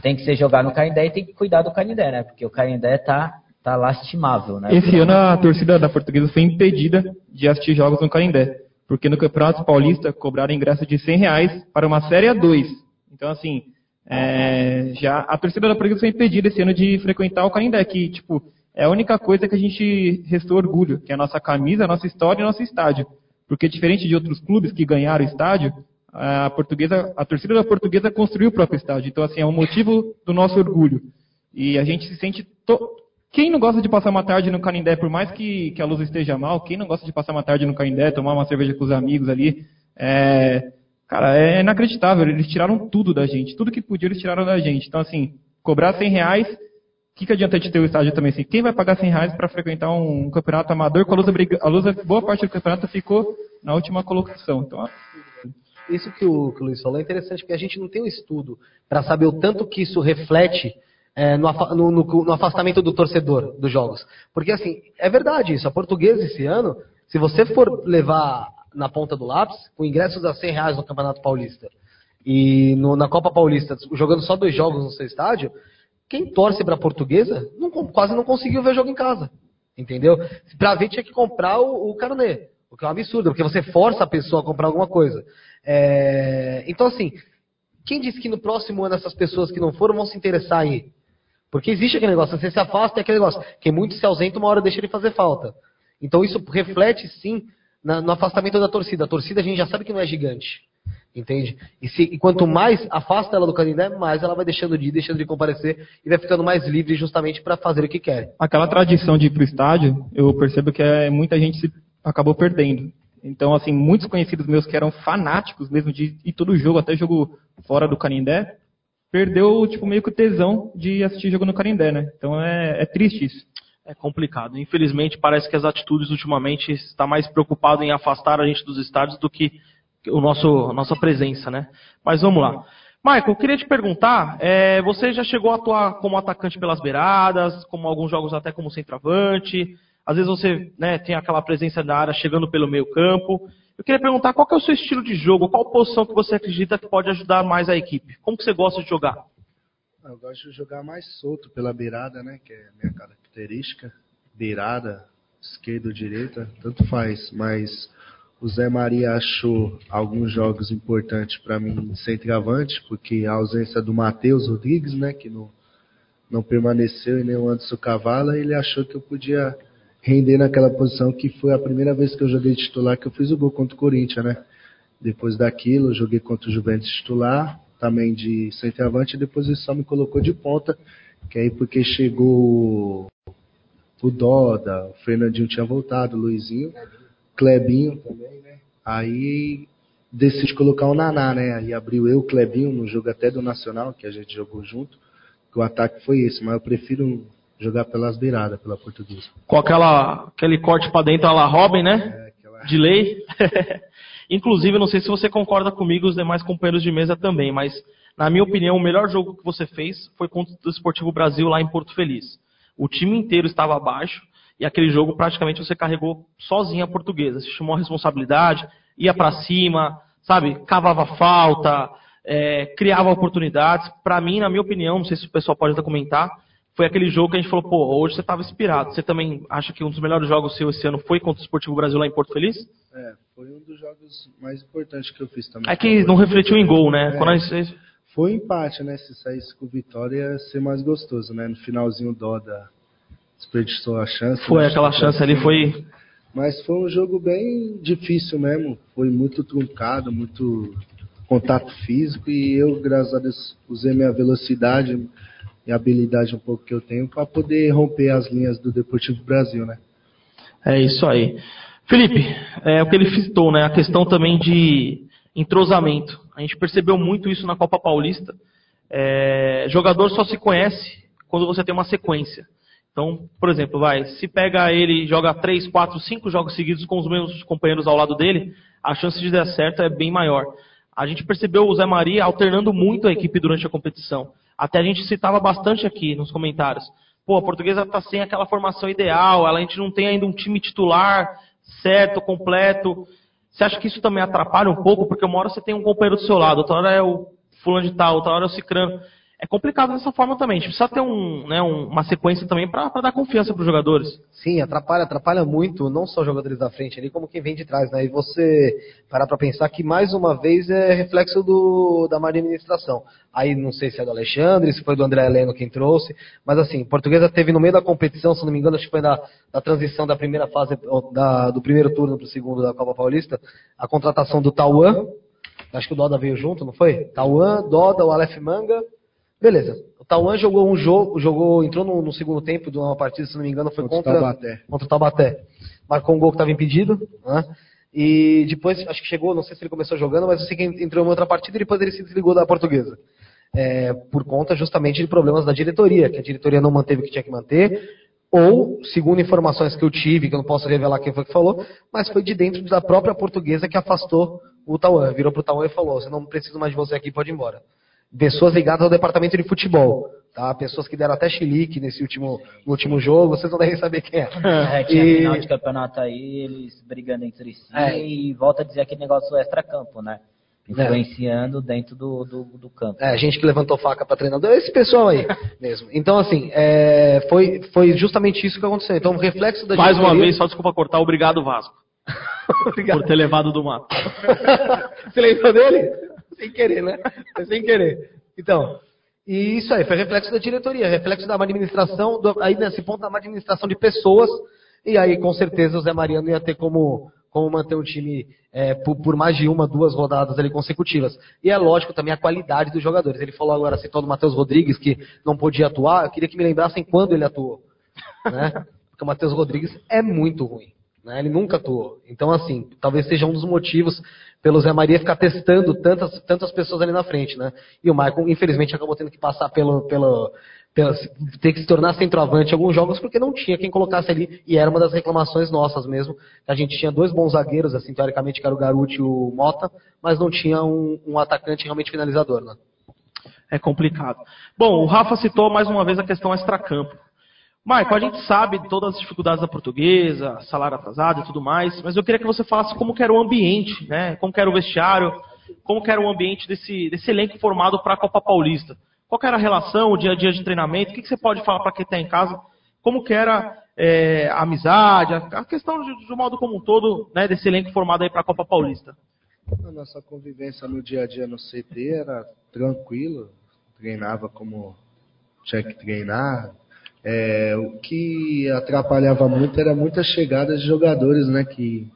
tem que ser jogar no Canindé e tem que cuidar do Canindé, né? Porque o Canindé tá, tá lastimável, né? Esse ano a torcida da Portuguesa foi impedida de assistir jogos no Canindé porque no Campeonato Paulista cobraram ingresso de 100 reais para uma Série A2. Então, assim, é, já a torcida da Portuguesa foi impedida esse ano de frequentar o Canindé, que, tipo, é a única coisa que a gente restou orgulho, que é a nossa camisa, a nossa história e nosso estádio. Porque diferente de outros clubes que ganharam estádio, a portuguesa, a torcida da portuguesa construiu o próprio estádio. Então, assim, é um motivo do nosso orgulho. E a gente se sente to quem não gosta de passar uma tarde no Canindé, por mais que, que a luz esteja mal, quem não gosta de passar uma tarde no Canindé, tomar uma cerveja com os amigos ali, é, cara, é inacreditável. Eles tiraram tudo da gente. Tudo que podiam, eles tiraram da gente. Então, assim, cobrar 100 reais, o que, que adianta de ter o estádio também? Assim, quem vai pagar 100 reais para frequentar um campeonato amador com a luz, a boa parte do campeonato ficou na última colocação. Então, isso que o, que o Luiz falou é interessante, porque a gente não tem um estudo para saber o tanto que isso reflete é, no, no, no, afastamento do torcedor dos jogos. Porque, assim, é verdade isso. A portuguesa esse ano, se você for levar na ponta do lápis, com ingressos a 100 reais no Campeonato Paulista e no, na Copa Paulista, jogando só dois jogos no seu estádio, quem torce para a portuguesa não, quase não conseguiu ver jogo em casa. Entendeu? Para ver tinha que comprar o, o carnê. O que é um absurdo, porque você força a pessoa a comprar alguma coisa. É... Então, assim, quem disse que no próximo ano essas pessoas que não foram vão se interessar ir? Porque existe aquele negócio, você se afasta e aquele negócio. Quem muito se ausenta, uma hora deixa de fazer falta. Então isso reflete sim na, no afastamento da torcida. A torcida a gente já sabe que não é gigante. Entende? E, se, e quanto mais afasta ela do Canindé, mais ela vai deixando de ir, deixando de comparecer e vai ficando mais livre justamente para fazer o que quer. Aquela tradição de ir para o estádio, eu percebo que é, muita gente se acabou perdendo. Então, assim, muitos conhecidos meus que eram fanáticos mesmo de ir todo jogo, até jogo fora do Canindé, perdeu, tipo, meio que o tesão de assistir jogo no Carindé, né? Então é, é triste isso. É complicado. Infelizmente, parece que as atitudes ultimamente está mais preocupado em afastar a gente dos estádios do que o nosso, a nossa presença, né? Mas vamos lá. Michael, eu queria te perguntar, é, você já chegou a atuar como atacante pelas beiradas, como alguns jogos até como centroavante, às vezes você né, tem aquela presença da área chegando pelo meio campo. Eu queria perguntar qual que é o seu estilo de jogo, qual posição que você acredita que pode ajudar mais a equipe? Como que você gosta de jogar? Eu gosto de jogar mais solto pela beirada, né? Que é a minha característica. Beirada, esquerda ou direita, tanto faz. Mas o Zé Maria achou alguns jogos importantes para mim centroavante, porque a ausência do Matheus Rodrigues, né? Que não, não permaneceu e nem o Anderson Cavala, ele achou que eu podia render naquela posição que foi a primeira vez que eu joguei titular que eu fiz o gol contra o Corinthians, né? Depois daquilo, eu joguei contra o Juventus titular, também de centroavante, e depois ele só me colocou de ponta, que aí porque chegou o Doda, o Fernandinho tinha voltado, o Luizinho, Clebinho também, né? Aí decidi colocar o Naná, né? Aí abriu eu, o Clebinho, no jogo até do Nacional, que a gente jogou junto, que o ataque foi esse, mas eu prefiro jogar pelas beiradas, pela portuguesa. Com aquela, aquele corte para dentro, a la Robin, né? É, aquela... De lei. *laughs* Inclusive, não sei se você concorda comigo, os demais companheiros de mesa também, mas na minha opinião, o melhor jogo que você fez foi contra o Esportivo Brasil lá em Porto Feliz. O time inteiro estava abaixo e aquele jogo praticamente você carregou sozinho a portuguesa. Você chamou a responsabilidade, ia para cima, sabe, cavava falta, é, criava oportunidades. Para mim, na minha opinião, não sei se o pessoal pode até comentar, foi aquele jogo que a gente falou, pô, hoje você estava inspirado. Você também acha que um dos melhores jogos seu esse ano foi contra o Esportivo Brasil lá em Porto Feliz? É, foi um dos jogos mais importantes que eu fiz também. É que não refletiu em gol, né? É, gente... Foi um empate, né? Se saísse com vitória ia ser mais gostoso, né? No finalzinho o Doda desperdiçou a chance. Foi, né? aquela chance ali foi... Mas foi um jogo bem difícil mesmo. Foi muito truncado, muito contato físico e eu, graças a Deus, usei minha velocidade e a habilidade um pouco que eu tenho para poder romper as linhas do Deportivo Brasil, né? É isso aí. Felipe, é o que ele citou, né? A questão também de entrosamento. A gente percebeu muito isso na Copa Paulista. É, jogador só se conhece quando você tem uma sequência. Então, por exemplo, vai, se pega ele joga três, quatro, cinco jogos seguidos com os mesmos companheiros ao lado dele, a chance de dar certo é bem maior. A gente percebeu o Zé Maria alternando muito a equipe durante a competição. Até a gente citava bastante aqui nos comentários. Pô, a portuguesa está sem aquela formação ideal, a gente não tem ainda um time titular certo, completo. Você acha que isso também atrapalha um pouco? Porque uma hora você tem um companheiro do seu lado, outra hora é o fulano de tal, outra hora é o cicrano. É complicado dessa forma também. A gente precisa ter um, né, um- uma sequência também para dar confiança para os jogadores. Sim, atrapalha, atrapalha muito, não só os jogadores da frente ali, como quem vem de trás, né? E você parar pra pensar que mais uma vez é reflexo do, da má administração. Aí não sei se é do Alexandre, se foi do André Heleno quem trouxe, mas assim, Portuguesa teve no meio da competição, se não me engano, acho que foi da, da transição da primeira fase, da- do primeiro turno pro segundo da Copa Paulista, a contratação do Tauan, acho que o Doda veio junto, não foi? Tauan, Doda, o Aleph Manga, Beleza. O Tauan jogou um jogo, jogou, entrou no, no segundo tempo de uma partida, se não me engano, foi Contra o contra, Taubaté. contra o Taubaté. Marcou um gol que estava impedido, né? E depois, acho que chegou, não sei se ele começou jogando, mas eu sei que entrou em outra partida e depois ele se desligou da portuguesa. É, por conta justamente de problemas da diretoria, que a diretoria não manteve o que tinha que manter, ou, segundo informações que eu tive, que eu não posso revelar quem foi que falou, mas foi de dentro da própria portuguesa que afastou o Tauan. Virou pro Tauan e falou: você não preciso mais de você aqui, pode ir embora pessoas ligadas ao departamento de futebol, tá? Pessoas que deram até chilique nesse último, no último jogo, vocês não devem saber quem é. É, *laughs* tinha E- final de campeonato aí, eles brigando entre si É. e volta a dizer aquele negócio extra-campo, né? Influenciando dentro do, do, do campo. É, gente que levantou faca para treinador, esse pessoal aí *laughs* mesmo. Então, assim, é, foi, foi justamente isso que aconteceu. Então, o reflexo da Mais uma vez, só desculpa cortar, obrigado Vasco. *laughs* Obrigado. Por ter levado do mato. Você lembrou dele? Sem querer, né? Sem querer. Então, e isso aí, foi reflexo da diretoria, reflexo da administração, do- aí nesse ponto da administração de pessoas, e aí com certeza o Zé Maria não ia ter como, como manter o time é, por, por mais de uma, duas rodadas ali consecutivas. E é lógico também a qualidade dos jogadores. Ele falou agora, citou do Matheus Rodrigues, que não podia atuar, eu queria que me lembrassem quando ele atuou. Né? Porque o Matheus Rodrigues é muito ruim. né? Ele nunca atuou. Então, assim, talvez seja um dos motivos pelo Zé Maria ficar testando tantas, tantas pessoas ali na frente, né? E o Michael, infelizmente, acabou tendo que passar pelo, pelo, ter que se tornar centroavante em alguns jogos porque não tinha quem colocasse ali e era uma das reclamações nossas mesmo. A gente tinha dois bons zagueiros, assim, teoricamente, que era o Garuti e o Mota, mas não tinha um, um atacante realmente finalizador, né? É complicado. Bom, o Rafa citou mais uma vez a questão extracampo. Marco, a gente sabe de todas as dificuldades da portuguesa, salário atrasado e tudo mais, mas eu queria que você falasse como que era o ambiente, né? Como que era o vestiário, como que era o ambiente desse, desse elenco formado para a Copa Paulista. Qual que era a relação, o dia a dia de treinamento? O que, que você pode falar para quem está em casa? Como que era é, a amizade, a, a questão de, de um modo como um todo, né, desse elenco formado aí para a Copa Paulista? A nossa convivência no dia a dia no CT era tranquilo, treinava como tinha que treinar. É, o que atrapalhava muito era muitas chegadas de jogadores, né, que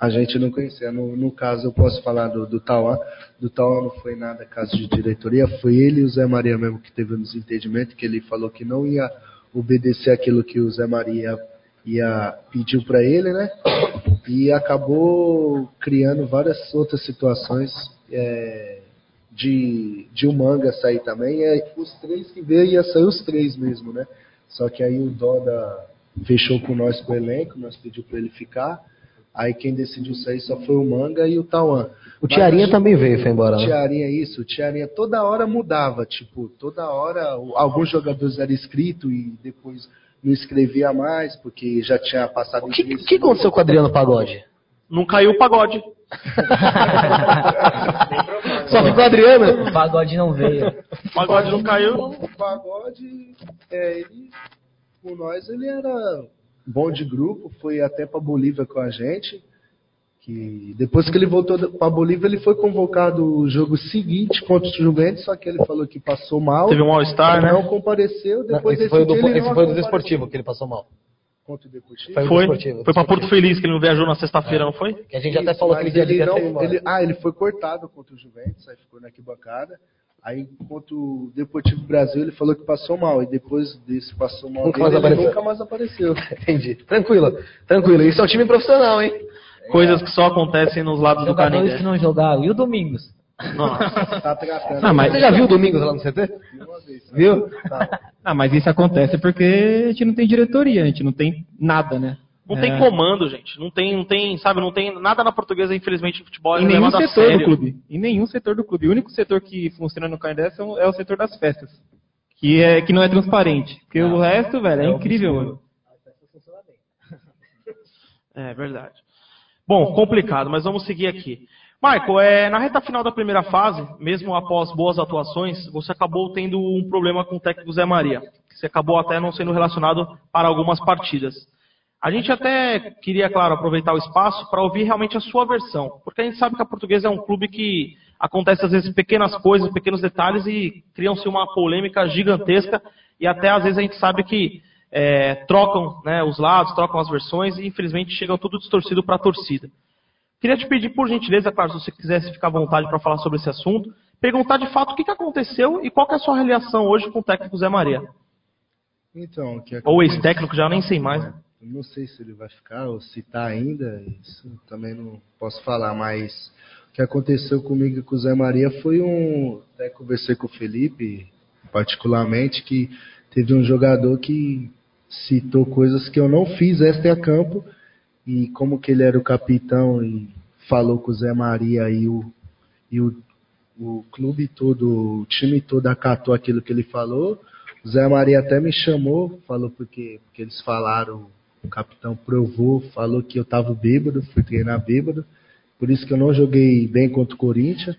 a gente não conhecia. No, no caso, eu posso falar do, do Tauan. Do Tauan não foi nada caso de diretoria, foi ele e o Zé Maria mesmo que teve um desentendimento, que ele falou que não ia obedecer aquilo que o Zé Maria ia pediu para ele, né? E acabou criando várias outras situações é, de, de o manga sair também. É, os três que veio ia sair os três mesmo, né? Só que aí o Doda fechou com nós com o elenco, nós pediu para ele ficar. Aí quem decidiu sair só foi o Manga e o Tauan. O Tiarinha também veio, foi embora. O né? Tiarinha, isso. O Tiarinha toda hora mudava. Tipo, toda hora alguns jogadores eram inscritos e depois não escrevia mais, porque já tinha passado O que, o que aconteceu com o Adriano Pagode? Não caiu o pagode. *laughs* Só ficou o Adriano? O pagode não veio. O pagode não caiu. O pagode, é, ele, com nós, ele era bom de grupo, foi até para Bolívia com a gente. Que depois que ele voltou para Bolívia, ele foi convocado o jogo seguinte contra o Juventus, só que ele falou que passou mal. Teve um All-Star, né? Não compareceu. Depois esse foi, o do, esse não foi do. Desportivo que ele passou mal. Contra o Deportivo? Foi Foi. Desportivo. Foi para Porto Feliz, que ele não viajou na sexta-feira, não foi? Que a gente até Isso, falou mas aquele dia ele não- ele- Ah, ele foi cortado contra o Juventus, aí ficou na arquibancada. Aí, contra o Deportivo Brasil, ele falou que passou mal. E depois desse passou mal Nunca dele, mais ele apareceu. nunca mais apareceu. *laughs* Entendi. Tranquilo, tranquilo. Isso é um time profissional, hein? Coisas que só acontecem nos lados do Jogadores Canindé. que não jogaram. E o Domingos? Nossa. Tá tratando. Ah, mas- Você já viu o Domingos lá no CT? Viu? *laughs* Ah, mas isso acontece porque a gente não tem diretoria, a gente não tem nada, né? Não É. tem comando, gente. Não tem, não tem, sabe, não tem nada na portuguesa, infelizmente, em futebol é Em nenhum setor do sério. clube. Em nenhum setor do clube. O único setor que funciona no Canindé são- é o setor das festas. Que, é, que não é transparente. Porque o resto, velho, é, incrível, mano. *laughs* É verdade. Bom, complicado, mas vamos seguir aqui. Michael, é, na reta final da primeira fase, mesmo após boas atuações, você acabou tendo um problema com o técnico Zé Maria. que Você acabou até não sendo relacionado para algumas partidas. A gente até queria, claro, aproveitar o espaço para ouvir realmente a sua versão, porque a gente sabe que a Portuguesa é um clube que acontece às vezes pequenas coisas, pequenos detalhes e criam-se uma polêmica gigantesca e até às vezes a gente sabe que é, trocam né, os lados, trocam as versões e infelizmente chegam tudo distorcido para a torcida. Queria te pedir, por gentileza, claro, se você quisesse ficar à vontade para falar sobre esse assunto, perguntar de fato o que, que aconteceu e qual que é a sua relação hoje com o técnico Zé Maria. Então, que Ou ex-técnico, já nem sei mais. Eu não sei se ele vai ficar ou se tá ainda, isso também não posso falar, mas o que aconteceu comigo e com o Zé Maria foi um. Até conversei com o Felipe, particularmente, que teve um jogador que citou coisas que eu não fiz extra a campo, e como que ele era o capitão e falou com o Zé Maria e o, e o, o clube todo, o time todo acatou aquilo que ele falou. O Zé Maria até me chamou, falou porque, porque eles falaram, o capitão provou, falou que eu estava bêbado, fui treinar bêbado. Por isso que eu não joguei bem contra o Corinthians,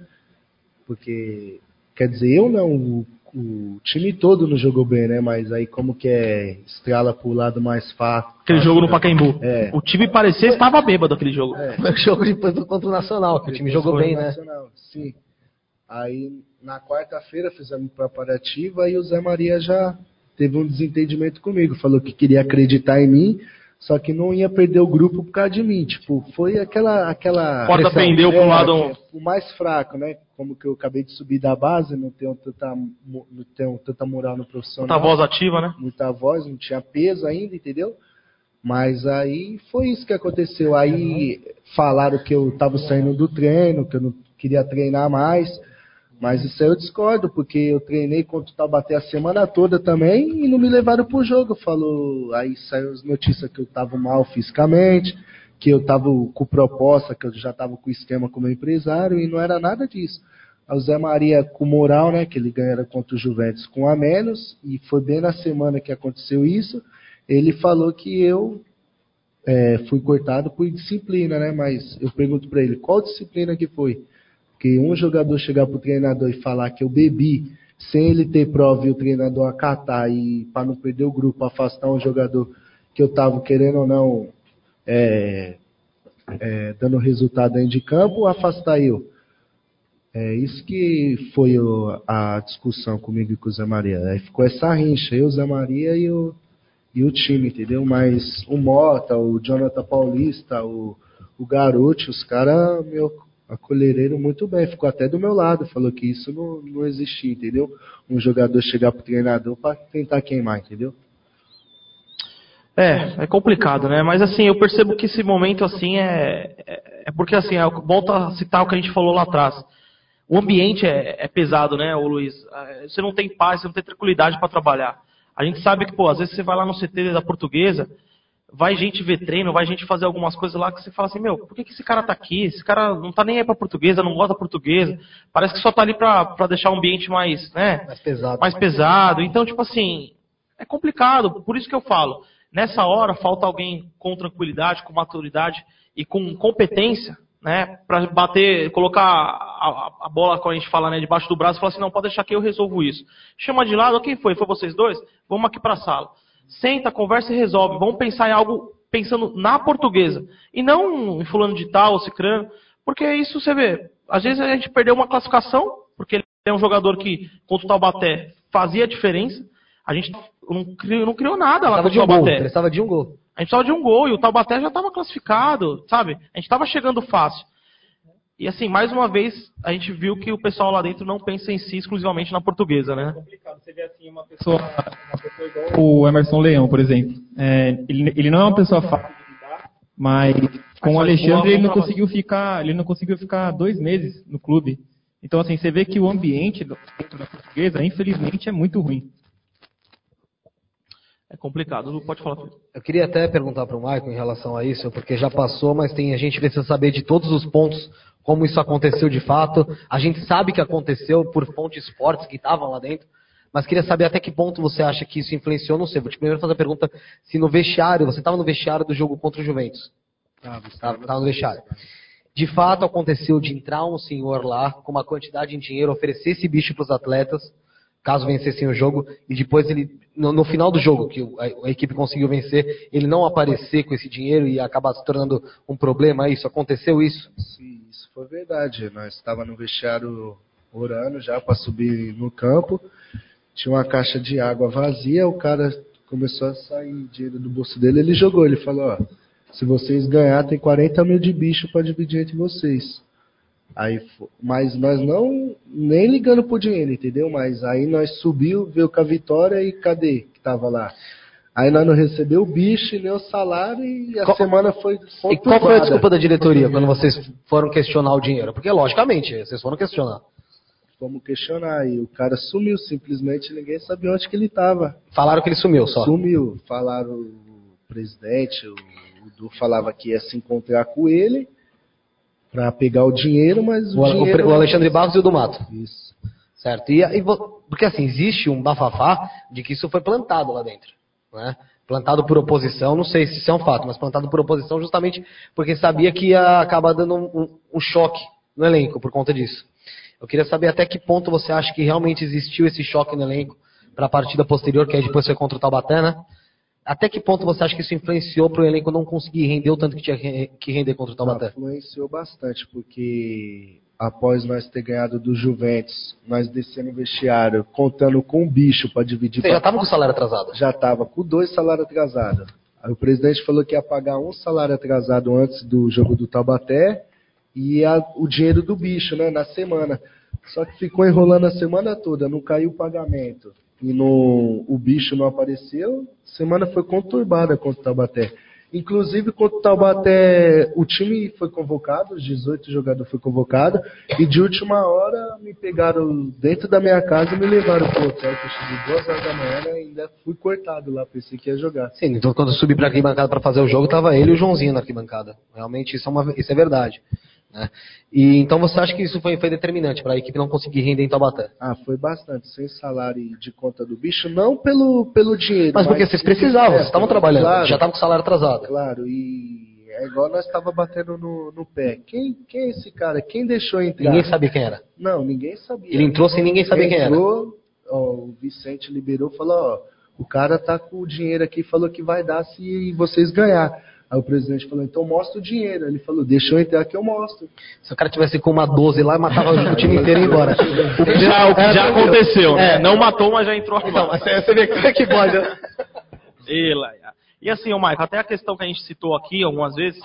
porque, quer dizer, eu não, o, o time todo não jogou bem, né? Mas aí como que é, estrala pro lado mais fácil. Aquele jogo no Pacaembu. É. O time parecia estava bêbado aquele jogo. Foi o jogo de, contra o Nacional, que o time jogou bem, né? Nacional, Sim. Aí na quarta-feira fizemos preparativa e o Zé Maria já teve um desentendimento comigo. Falou que queria acreditar em mim, só que não ia perder o grupo por causa de mim. Tipo, foi aquela. aquela pressão. pendeu pro É, lado- é O mais fraco, né? Como que eu acabei de subir da base, não tenho tanta, não tenho tanta moral no profissional Muita voz ativa, né? muita voz, não tinha peso ainda, entendeu? Mas aí foi isso que aconteceu. Aí falaram que eu estava saindo do treino, que eu não queria treinar mais. Mas isso aí eu discordo, porque eu treinei contra o Taubaté a semana toda também e não me levaram pro jogo. Falou, aí saiu as notícias que eu estava mal fisicamente, que eu estava com proposta, que eu já estava com esquema como empresário e não era nada disso. O Zé Maria com moral, né, que ele ganhara contra o Juventus com a menos, e foi bem na semana que aconteceu isso, ele falou que eu é, fui cortado por disciplina, né, mas eu pergunto para ele, qual disciplina que foi? Porque um jogador chegar pro treinador e falar que eu bebi, sem ele ter prova e o treinador acatar e para não perder o grupo, afastar um jogador que eu tava querendo ou não é, é, dando resultado dentro de campo, afastar eu. É isso que foi o- a discussão comigo e com o Zé Maria. Aí ficou essa rincha, eu, o Zé Maria e o, e o time, entendeu? Mas o Mota, o Jonathan Paulista, o, o os caras acolheram muito bem. Ficou até do meu lado, falou que isso não, não existia, entendeu? Um jogador chegar pro treinador para tentar queimar, entendeu? É, é complicado, né? Mas assim, eu percebo que esse momento assim é, é, é porque assim, é, volta a citar o que a gente falou lá atrás. O ambiente é, é pesado, né, ô Luiz? É, Você não tem paz, você não tem tranquilidade para trabalhar. A gente sabe que, pô, às vezes você vai lá no CT da portuguesa, vai gente ver treino, vai gente fazer algumas coisas lá que você fala assim, meu, por que, que esse cara tá aqui? Esse cara não tá nem aí pra portuguesa, não gosta portuguesa. Parece que só tá ali pra, pra deixar o ambiente mais, né? Mais pesado. mais pesado. Então, tipo assim, é complicado. Por isso que eu falo, nessa hora falta alguém com tranquilidade, com maturidade e com competência, né, para bater, colocar a, a- bola, quando a gente fala, né, debaixo do braço e falar assim, não, pode deixar que eu resolvo isso. Chama de lado, quem foi? Foi vocês dois? Vamos aqui para a sala. Senta, conversa e resolve. Vamos pensar em algo pensando na portuguesa e não em fulano de tal, cicrano, porque isso você vê, às vezes a gente perdeu uma classificação, porque ele é um jogador que contra o Taubaté fazia diferença. A gente não criou, não criou nada lá contra de o um gol, Taubaté. precisava de um gol. A gente precisava de um gol e o Taubaté já estava classificado, sabe? A gente estava chegando fácil. E assim, mais uma vez, a gente viu que o pessoal lá dentro não pensa em si exclusivamente na portuguesa, né? Você vê assim uma pessoa, uma pessoa igual o Emerson Leão, por exemplo. É, ele, ele não é uma pessoa fácil de lidar, mas com o Alexandre ele não conseguiu ficar, ele não conseguiu ficar dois meses no clube. Então assim, você vê que o ambiente dentro da portuguesa, infelizmente, é muito ruim. É complicado. Lu, Pode falar. Eu queria até perguntar para o Maicon em relação a isso, porque já passou, mas tem a gente precisa saber de todos os pontos como isso aconteceu de fato. A gente sabe que aconteceu por fontes fortes que estavam lá dentro, mas queria saber até que ponto você acha que isso influenciou, não sei. Vou te primeiro fazer a pergunta se no vestiário, você estava no vestiário do jogo contra o Juventus. Tava, Estava no vestiário. De fato aconteceu de entrar um senhor lá com uma quantidade de dinheiro, oferecer esse bicho para os atletas, caso vencessem o jogo, e depois ele, no, no final do jogo, que a, a equipe conseguiu vencer, ele não aparecer com esse dinheiro e acabar se tornando um problema, isso? Aconteceu isso? Sim, isso foi verdade. Nós estava no vestiário orando já para subir no campo. Tinha uma caixa de água vazia, o cara começou a sair dinheiro do bolso dele, ele jogou, ele falou, ó, se vocês ganhar, tem 40 mil de bicho para dividir entre vocês. Aí, mas nós não, nem ligando pro dinheiro, entendeu? Mas aí nós subiu, veio com a vitória e cadê que tava lá? Aí nós não recebeu o bicho, e nem o salário e a Qual- semana foi E qual foi a desculpa da diretoria quando vocês foram questionar o dinheiro? Porque, logicamente, vocês foram questionar. Fomos questionar e o cara sumiu simplesmente, ninguém sabia onde que ele estava. Falaram que ele sumiu só. Sumiu. Falaram o presidente, o, o Du falava que ia se encontrar com ele para pegar o dinheiro, mas o, O, dinheiro... o Alexandre Barros e o do Mato. Isso. Certo. E, e porque assim, existe um bafafá de que isso foi plantado lá dentro. Né? Plantado por oposição, não sei se isso é um fato, mas plantado por oposição justamente porque sabia que ia acabar dando um, um- um choque no elenco por conta disso. Eu queria saber até que ponto você acha que realmente existiu esse choque no elenco para a partida posterior, que aí depois foi contra o Taubaté, né? Até que ponto você acha que isso influenciou para o elenco não conseguir render o tanto que tinha que render contra o Taubaté? Influenciou bastante, porque após nós ter ganhado do Juventus, nós descendo o vestiário, contando com o bicho para dividir Você já pra- estava com o salário atrasado? já estava com dois salários atrasados. Aí o presidente falou que ia pagar um salário atrasado antes do jogo do Taubaté e a- o dinheiro do bicho, né, na semana. Só que ficou enrolando a semana toda, não caiu o pagamento. E no, o bicho não apareceu, semana foi conturbada contra o Taubaté. Inclusive, contra o Taubaté, o time foi convocado, os 18 jogadores foram convocados, e de última hora me pegaram dentro da minha casa e me levaram pro hotel, que eu cheguei duas horas da manhã e ainda fui cortado lá, pensei que ia jogar. Sim, então quando eu subi para arquibancada para fazer o jogo, tava ele e o Joãozinho na arquibancada. Realmente isso é, uma, isso é verdade. Né? E então você acha que isso foi, foi determinante para a equipe não conseguir render em Taubaté? Ah, foi bastante, sem salário de conta do bicho, não pelo, pelo dinheiro. Mas porque vocês precisavam, É, vocês estavam trabalhando, claro, já estavam com o salário atrasado. Claro, e é igual nós estava batendo no, no pé. Quem, quem é esse cara? Quem deixou entrar? Ninguém sabia quem era. Não, ninguém sabia. Ele entrou sem ninguém saber quem era. Entrou, ó, o Vicente liberou falou, ó, o cara tá com o dinheiro aqui, falou que vai dar se vocês ganhar. Aí o presidente falou, então mostra o dinheiro. Ele falou, deixa eu entrar que eu mostro. Se o cara tivesse com uma 12 lá, matava o time inteiro e ia embora. Já, o que já aconteceu, né? Não matou, mas já entrou É. Então, armado. mas você vê como é que pode. né? *laughs* E. E assim, ô Michael, até a questão que a gente citou aqui algumas vezes,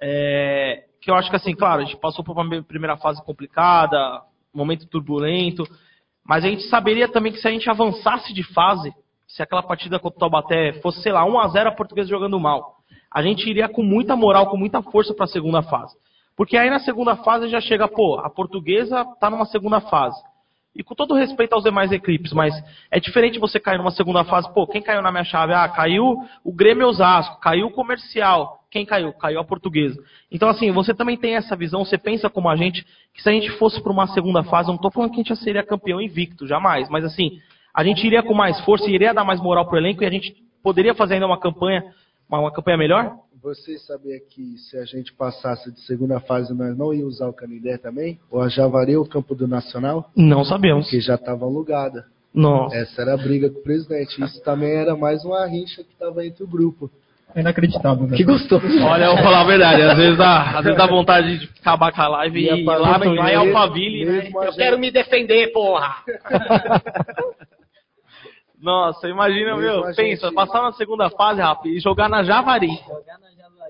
é, que eu acho que assim, claro, a gente passou por uma primeira fase complicada, momento turbulento, mas a gente saberia também que se a gente avançasse de fase, se aquela partida contra o Taubaté fosse, sei lá, 1x0 a portuguesa jogando mal, a gente iria com muita moral, com muita força para a segunda fase. Porque aí na segunda fase já chega, pô, a portuguesa tá numa segunda fase. E com todo respeito aos demais equipes, mas é diferente você cair numa segunda fase. Pô, quem caiu na minha chave? Ah, caiu o Grêmio Osasco, caiu o Comercial. Quem caiu? Caiu a Portuguesa. Então, assim, você também tem essa visão, você pensa como a gente, que se a gente fosse para uma segunda fase, não tô falando que a gente já seria campeão invicto, jamais, mas assim, a gente iria com mais força, iria dar mais moral pro elenco e a gente poderia fazer ainda uma campanha, uma, uma campanha melhor? Vocês sabiam que se a gente passasse de segunda fase, nós não ia usar o Canindé também? Ou a Javari o campo do Nacional? Não sabemos. Porque já estava alugada. Nossa. Essa era a briga com o presidente. Isso também era mais uma rixa que estava entre o grupo. É inacreditável, né? Que gostoso. Olha, eu vou falar a verdade, às vezes dá, às vezes dá vontade de acabar com a live e, E a ir lá, lá em mesmo- Alphaville, né? Eu gente- quero me defender, porra! *laughs* Nossa, imagina, Mesmo meu, a pensa, gente- passar na segunda fase, rapaz, e jogar na Javari.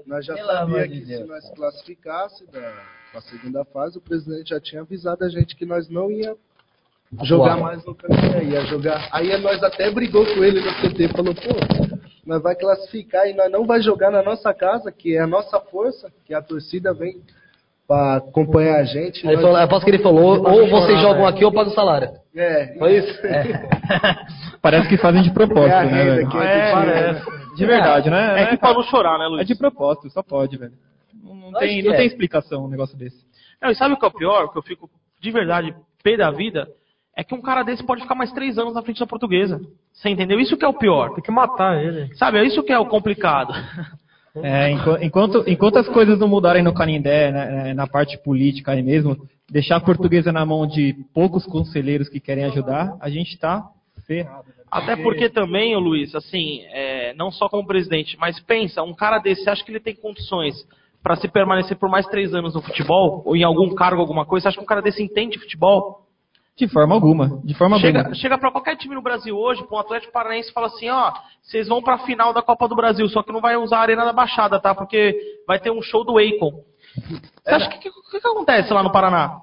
Nós já Pelo amor sabíamos de que Deus, se nós cara. classificasse para a segunda fase, o presidente já tinha avisado a gente que nós não ia jogar Atuar. mais no Canindé, ia jogar. Aí nós até brigou com ele no CT, falou, pô, nós vai classificar e nós não vai jogar na nossa casa, que é a nossa força, que a torcida vem para acompanhar a gente. Aí ele Nós- falou, aposto que ele falou, ou vocês jogam aqui ou pago o salário. É, Foi isso? *laughs* Parece que fazem de propósito, É né, velho? que a É, parece. De verdade, né? É Né, que pra cara? não chorar, né, É Luiz? de propósito, só pode, velho. Não, não tem, que não é. tem explicação um negócio desse. Não, e sabe o que é o pior? Que eu fico de verdade pé da vida? É que um cara desse pode ficar mais três anos na frente da portuguesa. Você entendeu? Isso que é o pior. Tem que matar ele. Sabe, é isso que é o complicado. É, enqu- enquanto, enquanto as coisas não mudarem no Canindé, né, na parte política aí mesmo, deixar a portuguesa na mão de poucos conselheiros que querem ajudar, a gente tá ferrado. velho. Até porque também, ô Luiz, assim, é, não só como presidente, mas pensa, um cara desse, você acha que ele tem condições para se permanecer por mais três anos no futebol? Ou em algum cargo, alguma coisa? Você acha que um cara desse entende futebol? De forma alguma, de forma Chega, alguma. chega para qualquer time no Brasil hoje, um Atlético Paranaense fala assim, ó, vocês vão para a final da Copa do Brasil, só que não vai usar a Arena da Baixada, tá? Porque vai ter um show do Akon. Você acha que o que, que, acontece lá no Paraná?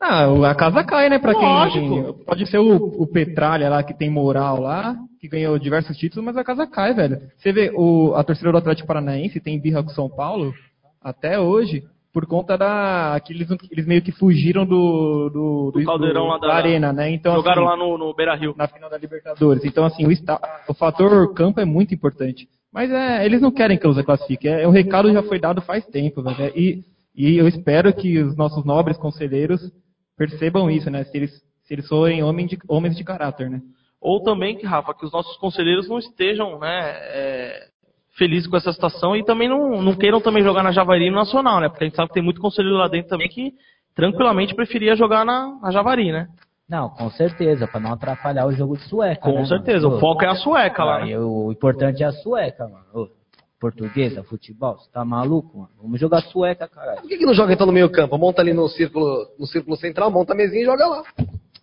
Ah, o- a casa cai, né? Pra quem. Pode ser o, o Petralha lá, que tem moral lá, que ganhou diversos títulos, mas a casa cai, velho. Você vê, o, a torcida do Atlético Paranaense tem birra com São Paulo até hoje, por conta da. que eles, eles meio que fugiram do. do, Do caldeirão lá da- Arena, né? Então, Jogaram assim, lá no, no Beira Rio. na final da Libertadores. Então, assim, o, esta- o fator campo é muito importante. Mas é, eles não querem que a Lusa classifique. É, o recado já foi dado faz tempo, velho. É, E, e eu espero que os nossos nobres conselheiros percebam isso, né? Se eles, se eles forem homens de, homens de caráter, né? Ou também, que, Rafa, que os nossos conselheiros não estejam né, é, felizes com essa situação e também não, não queiram também jogar na Javari no Nacional, né? Porque a gente sabe que tem muito conselheiro lá dentro também que tranquilamente preferia jogar na, na Javari, né? Não, com certeza, pra não atrapalhar o jogo de sueca. Com né, certeza. mano? O foco é a sueca lá, Ah, né? e o importante é a sueca, mano. Ô, portuguesa, futebol, você tá maluco, mano? Vamos jogar sueca, caralho. Por que, que não joga então no meio campo? Monta ali no círculo, no círculo central, monta a mesinha e joga lá.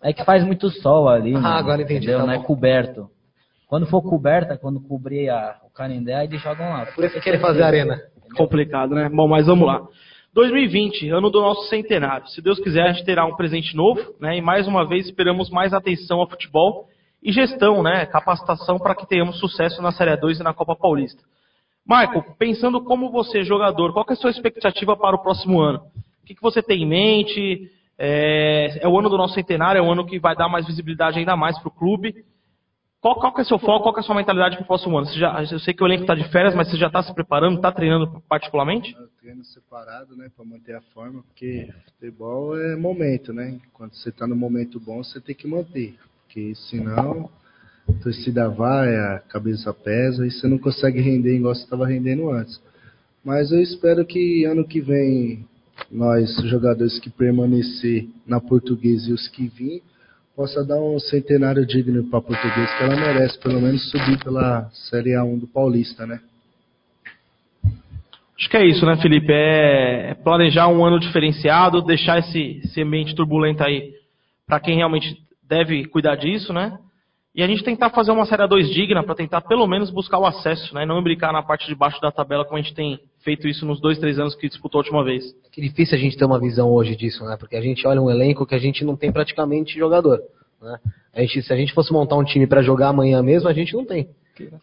É que faz muito sol ali, mano, agora entendi, entendeu? tá não é coberto. Quando for coberta, quando cobrir a, o Canindé, aí eles jogam lá. Por isso que querem fazer a arena. Complicado, né? Bom, mas vamos lá. 2020, ano do nosso centenário. Se Deus quiser, a gente terá um presente novo, né? E mais uma vez esperamos mais atenção ao futebol e gestão, né? Capacitação para que tenhamos sucesso na Série 2 e na Copa Paulista. Michael, pensando como você, jogador, qual que é a sua expectativa para o próximo ano? O que, que você tem em mente? É, é o ano do nosso centenário, é o ano que vai dar mais visibilidade ainda mais para o clube. Qual, qual que é o seu foco, qual que é a sua mentalidade para o próximo ano? Você já, eu sei que o elenco está de férias, mas você já está se preparando, está treinando particularmente? Eu treino separado, né, para manter a forma, porque futebol é momento, né? Quando você tá no momento bom, você tem que manter, porque senão a torcida vai, a cabeça pesa e você não consegue render igual você estava rendendo antes. Mas eu espero que ano que vem nós jogadores que permanecer na portuguesa e os que vir possa dar um centenário digno para a portuguesa que ela merece, pelo menos subir pela Série A1 do Paulista, né? Acho que é isso, né, Felipe? É planejar um ano diferenciado, deixar esse, esse ambiente turbulento aí para quem realmente deve cuidar disso, né? E a gente tentar fazer uma Série 2 digna para tentar pelo menos buscar o acesso, né? Não brincar na parte de baixo da tabela como a gente tem feito isso nos dois, três anos que disputou a última vez. Que difícil a gente ter uma visão hoje disso, né? Porque a gente olha um elenco que a gente não tem praticamente jogador. Né? A gente, se a gente fosse montar um time para jogar amanhã mesmo, a gente não tem.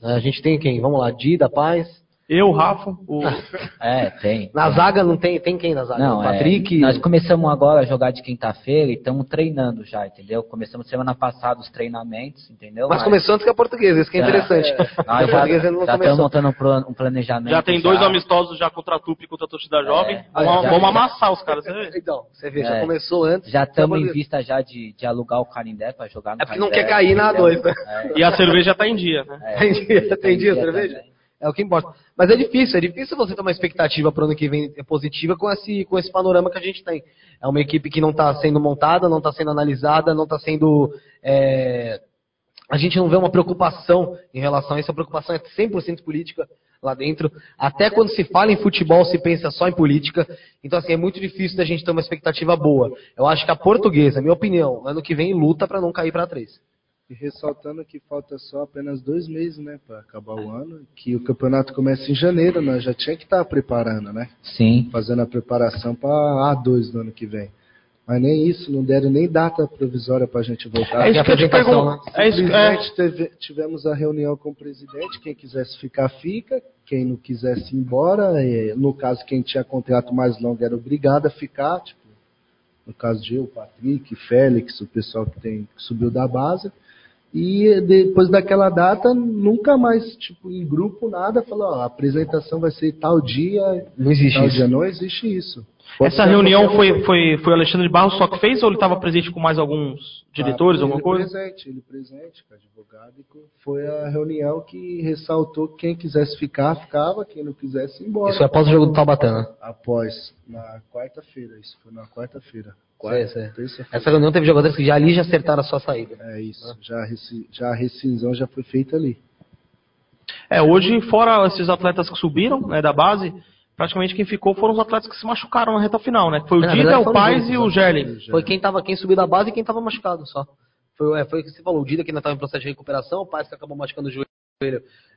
A gente tem quem? Vamos lá, Dida, Paz. Eu, Rafa, o... *laughs* É, tem. Na zaga não tem, tem quem na zaga? Não, o Patrick. é, nós começamos agora a jogar de quinta-feira e estamos treinando já, entendeu? Começamos semana passada os treinamentos, entendeu? Mas começou antes que a portuguesa, isso que é Já- interessante. Nós a já, não já estamos montando um, um planejamento. já tem dois amistosos já contra a Tupi e contra a torcida jovem. É, vamos, já- vamos já- amassar os caras. Você vê? Então, você vê, já É. começou antes. Já a estamos em portuguesa. vista já de, de alugar o Canindé para jogar no É porque não quer cair na entendeu? dois, né? É, E a cerveja tá em dia, né? é. Tem dia, tem dia, dia cerveja? É o que importa. Mas é difícil, é difícil você ter uma expectativa para o ano que vem positiva com esse, com esse panorama que a gente tem. É uma equipe que não está sendo montada, não está sendo analisada, não está sendo. é, A gente não vê uma preocupação em relação a isso, a preocupação é 100% política lá dentro. Até quando se fala em futebol, se pensa só em política. Então, assim, é muito difícil da gente ter uma expectativa boa. Eu acho que a portuguesa, minha opinião, ano que vem luta para não cair para três. E ressaltando que falta só apenas dois meses, né, para acabar o ano, que o campeonato começa em janeiro, nós já tinha que estar preparando, né? Sim. Fazendo a preparação para A2 do ano que vem. Mas nem isso, não deram nem data provisória para a gente voltar. É isso que eu te pergunto. É isso, é, teve- tivemos a reunião com o presidente, quem quisesse ficar, fica, quem não quisesse ir embora, e, no caso, quem tinha contrato mais longo era obrigado a ficar, tipo, no caso de eu, Patrick, Félix, o pessoal que, tem, que subiu da base, e depois daquela data, nunca mais, tipo, em grupo, nada, falou, ó, a apresentação vai ser tal dia, Não existe tal isso. dia, não existe isso. Pode essa reunião foi, foi, foi o Alexandre Barros só que fez ou ele estava presente com mais alguns diretores, Ah, alguma ele coisa? Presente, ele presente, com advogado. Foi a reunião que ressaltou que quem quisesse ficar, ficava, quem não quisesse, embora. Isso é após o jogo do Taubaté, né? Após, na quarta-feira, isso foi na quarta-feira. Sei, sei. Terça-feira. Essa reunião teve jogadores que já ali já acertaram a sua saída. É isso, já, a resci- já a rescisão já foi feita ali. É, hoje, fora esses atletas que subiram né, da base, praticamente quem ficou foram os atletas que se machucaram na reta final, né? Foi o É, Dida, verdade, o Paz e o né? Gerling. Foi quem, tava, quem subiu da base e quem tava machucado só. Foi, é, foi o que você falou, o Dida que ainda estava em processo de recuperação, o Paz que acabou machucando o joelho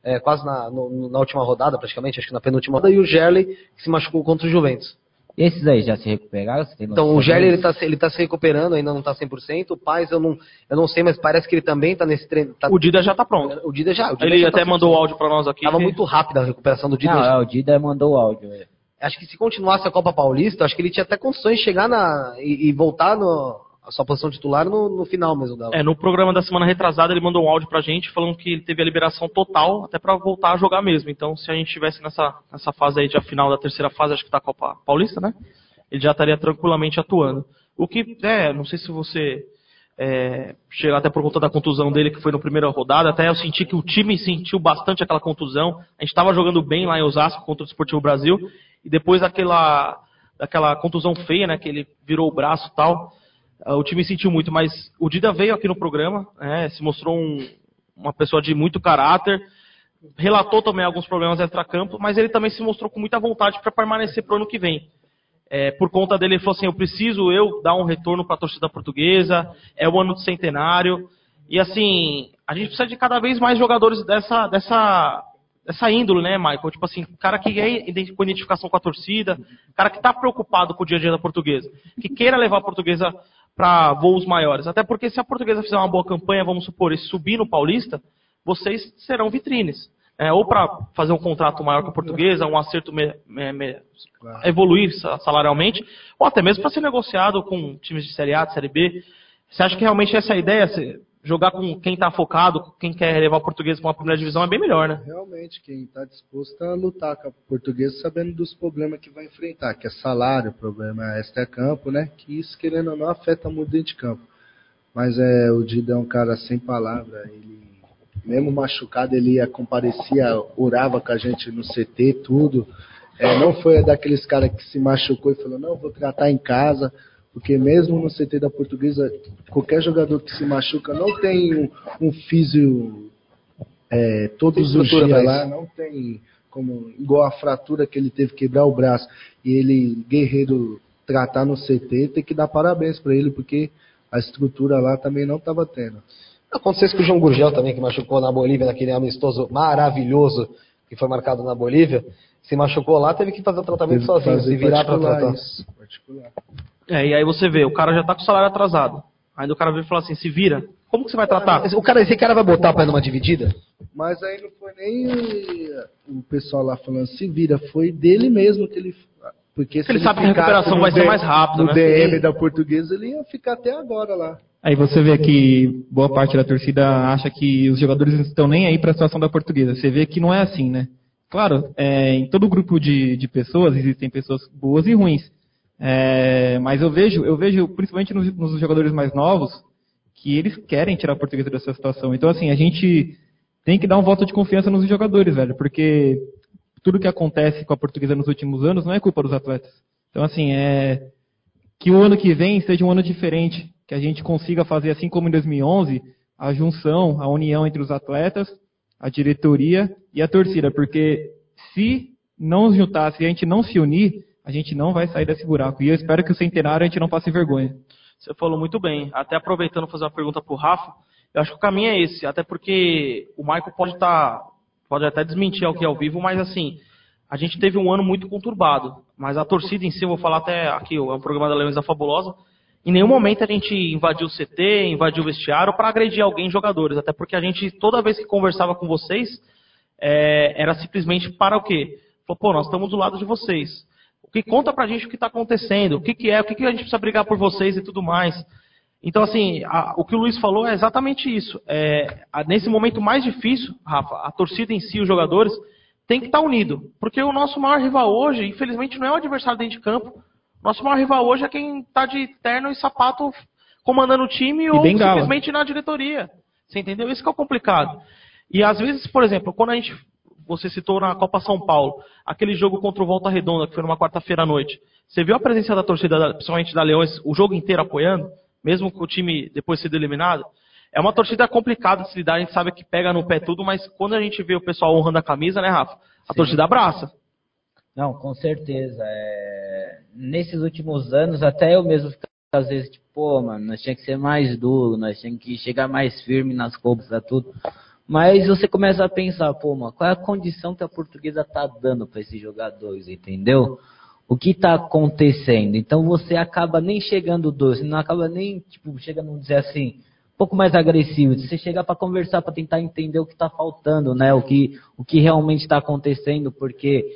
é, quase na, no- na última rodada, praticamente, acho que na penúltima rodada, e o Gerley que se machucou contra o Juventus. Esses aí já se recuperaram? Você tem Então, o Gerley ele tá, se- ele tá se recuperando, ainda não tá 100%. O Paz eu não, eu não sei, mas parece que ele também tá nesse treino. Tá, O Dida já tá pronto. o Dida já. O Dida Ele já até tá mandou o 100%. áudio pra nós aqui. Tava muito rápida a recuperação do Dida. É, o Dida mandou o áudio. é. Acho que se continuasse a Copa Paulista, acho que ele tinha até condições de chegar na. e, e voltar no, a sua posição titular no, no final mesmo dela. É, no programa da semana retrasada ele mandou um áudio pra gente falando que ele teve a liberação total até pra voltar a jogar mesmo. Então, se a gente tivesse nessa, nessa fase aí de final da terceira fase, acho que tá Copa Paulista, né? Ele já estaria tranquilamente atuando. O que, é, não sei se você é, chega até por conta da contusão dele, que foi na primeira rodada, até eu senti que o time sentiu bastante aquela contusão. A gente estava jogando bem lá em Osasco contra o Esportivo Brasil, e depois daquela, daquela contusão feia, né, que ele virou o braço e tal, o time sentiu muito, mas o Dida veio aqui no programa, né, se mostrou um- uma pessoa de muito caráter, relatou também alguns problemas extra-campo, mas ele também se mostrou com muita vontade para permanecer para o ano que vem. É, por conta dele, ele falou assim: eu preciso eu dar um retorno para a torcida portuguesa, é o ano do centenário. E assim, a gente precisa de cada vez mais jogadores dessa, dessa, dessa índole, né, Michael? Tipo assim, cara que é com identificação com a torcida, cara que está preocupado com o dia a dia da portuguesa, que queira levar a portuguesa para voos maiores. Até porque se a portuguesa fizer uma boa campanha, vamos supor, e subir no Paulista, vocês serão vitrines. É, ou para fazer um contrato maior com a portuguesa, um acerto me- me- me- evoluir sa- salarialmente, ou até mesmo para ser negociado com times de Série A, de Série B. Você acha que realmente essa é a ideia? Você jogar com quem está focado, quem quer levar o português para uma primeira divisão é bem melhor, né? Realmente, quem está disposto a lutar com a portuguesa, sabendo dos problemas que vai enfrentar, que é salário, problema extra-campo, né? Que isso, querendo ou não, afeta muito dentro de campo. Mas é, o Dida é um cara sem palavra, ele, mesmo machucado, ele ia, comparecia, orava com a gente no CT, tudo. É, não foi daqueles caras que se machucou e falou, não, vou tratar em casa, porque mesmo no CT da portuguesa, qualquer jogador que se machuca não tem um, um físio é, todos os dias lá, não tem como igual a fratura que ele teve que quebrar o braço e ele guerreiro tratar no CT, tem que dar parabéns para ele porque a estrutura lá também não estava tendo. Aconteceu isso com o João Gurgel também, que machucou na Bolívia, naquele amistoso maravilhoso que foi marcado na Bolívia. Se machucou lá, teve que fazer o tratamento Teve sozinho, se virar para tratar. isso, particular. É, e aí você vê, o cara já tá com o salário atrasado. Aí o cara vem e fala assim, se vira. Como que você vai tratar? O cara, esse cara vai botar pra ir numa dividida? Mas aí não foi nem o pessoal lá falando se vira, foi dele mesmo que ele. Porque se Ele sabe que a recuperação vai ser mais rápida, No né? DM da portuguesa, ele ia ficar até agora lá. Aí você vê que boa parte da torcida acha que os jogadores não estão nem aí para a situação da portuguesa. Você vê que não é assim, né? Claro, é, em todo grupo de, de pessoas existem pessoas boas e ruins. É, mas eu vejo, eu vejo, principalmente nos, nos jogadores mais novos, que eles querem tirar a portuguesa dessa situação. Então, assim, a gente tem que dar um voto de confiança nos jogadores, velho, porque tudo que acontece com a portuguesa nos últimos anos não é culpa dos atletas. Então, assim, é que o ano que vem seja um ano diferente, que a gente consiga fazer, assim como em 2011, a junção, a união entre os atletas, a diretoria e a torcida, porque se não juntar, se a gente não se unir, a gente não vai sair desse buraco. E eu espero que o centenário a gente não passe vergonha. Você falou muito bem. Até aproveitando fazer uma pergunta pro Rafa, Eu acho que o caminho é esse, até porque o Michael pode estar, pode até desmentir aqui ao vivo, mas assim, a gente teve um ano muito conturbado. Mas a torcida em si, eu vou falar até aqui, é um programa da Leões da Fabulosa, em nenhum momento a gente invadiu o CT, invadiu o vestiário para agredir alguém, jogadores. Até porque a gente, toda vez que conversava com vocês, é, era simplesmente para o quê? Falou, pô, nós estamos do lado de vocês. Que conta pra gente o que está acontecendo, o que, que é, o que, que a gente precisa brigar por vocês e tudo mais. Então, assim, a, o que o Luiz falou é exatamente isso. É, a, nesse momento mais difícil, Rafa, a torcida em si, os jogadores, tem que estar tá unido. Porque o nosso maior rival hoje, infelizmente, não é o adversário dentro de campo. Nosso maior rival hoje é quem está de terno e sapato comandando o time e ou simplesmente na diretoria. Você entendeu? Isso que é o complicado. E às vezes, por exemplo, quando a gente. Você citou na Copa São Paulo, aquele jogo contra o Volta Redonda, que foi numa quarta-feira à noite. Você viu a presença da torcida, principalmente da Leões, o jogo inteiro apoiando, mesmo com o time depois sendo eliminado? É uma torcida complicada de se lidar, a gente sabe que pega no pé tudo, mas quando a gente vê o pessoal honrando a camisa, né, Rafa? A Sim. torcida abraça. Não, com certeza. É... Nesses últimos anos, até eu mesmo às vezes, tipo, pô, mano, nós tinha que ser mais duro, nós tinha que chegar mais firme nas cobras, tudo. Mas você começa a pensar, pô, mano, qual é a condição que a portuguesa tá dando para esses jogadores, entendeu? O que tá acontecendo? Então você acaba nem chegando doce, não acaba nem, tipo, chegando a dizer assim, um pouco mais agressivo, você chegar para conversar, para tentar entender o que está faltando, né? O que, o que realmente está acontecendo, porque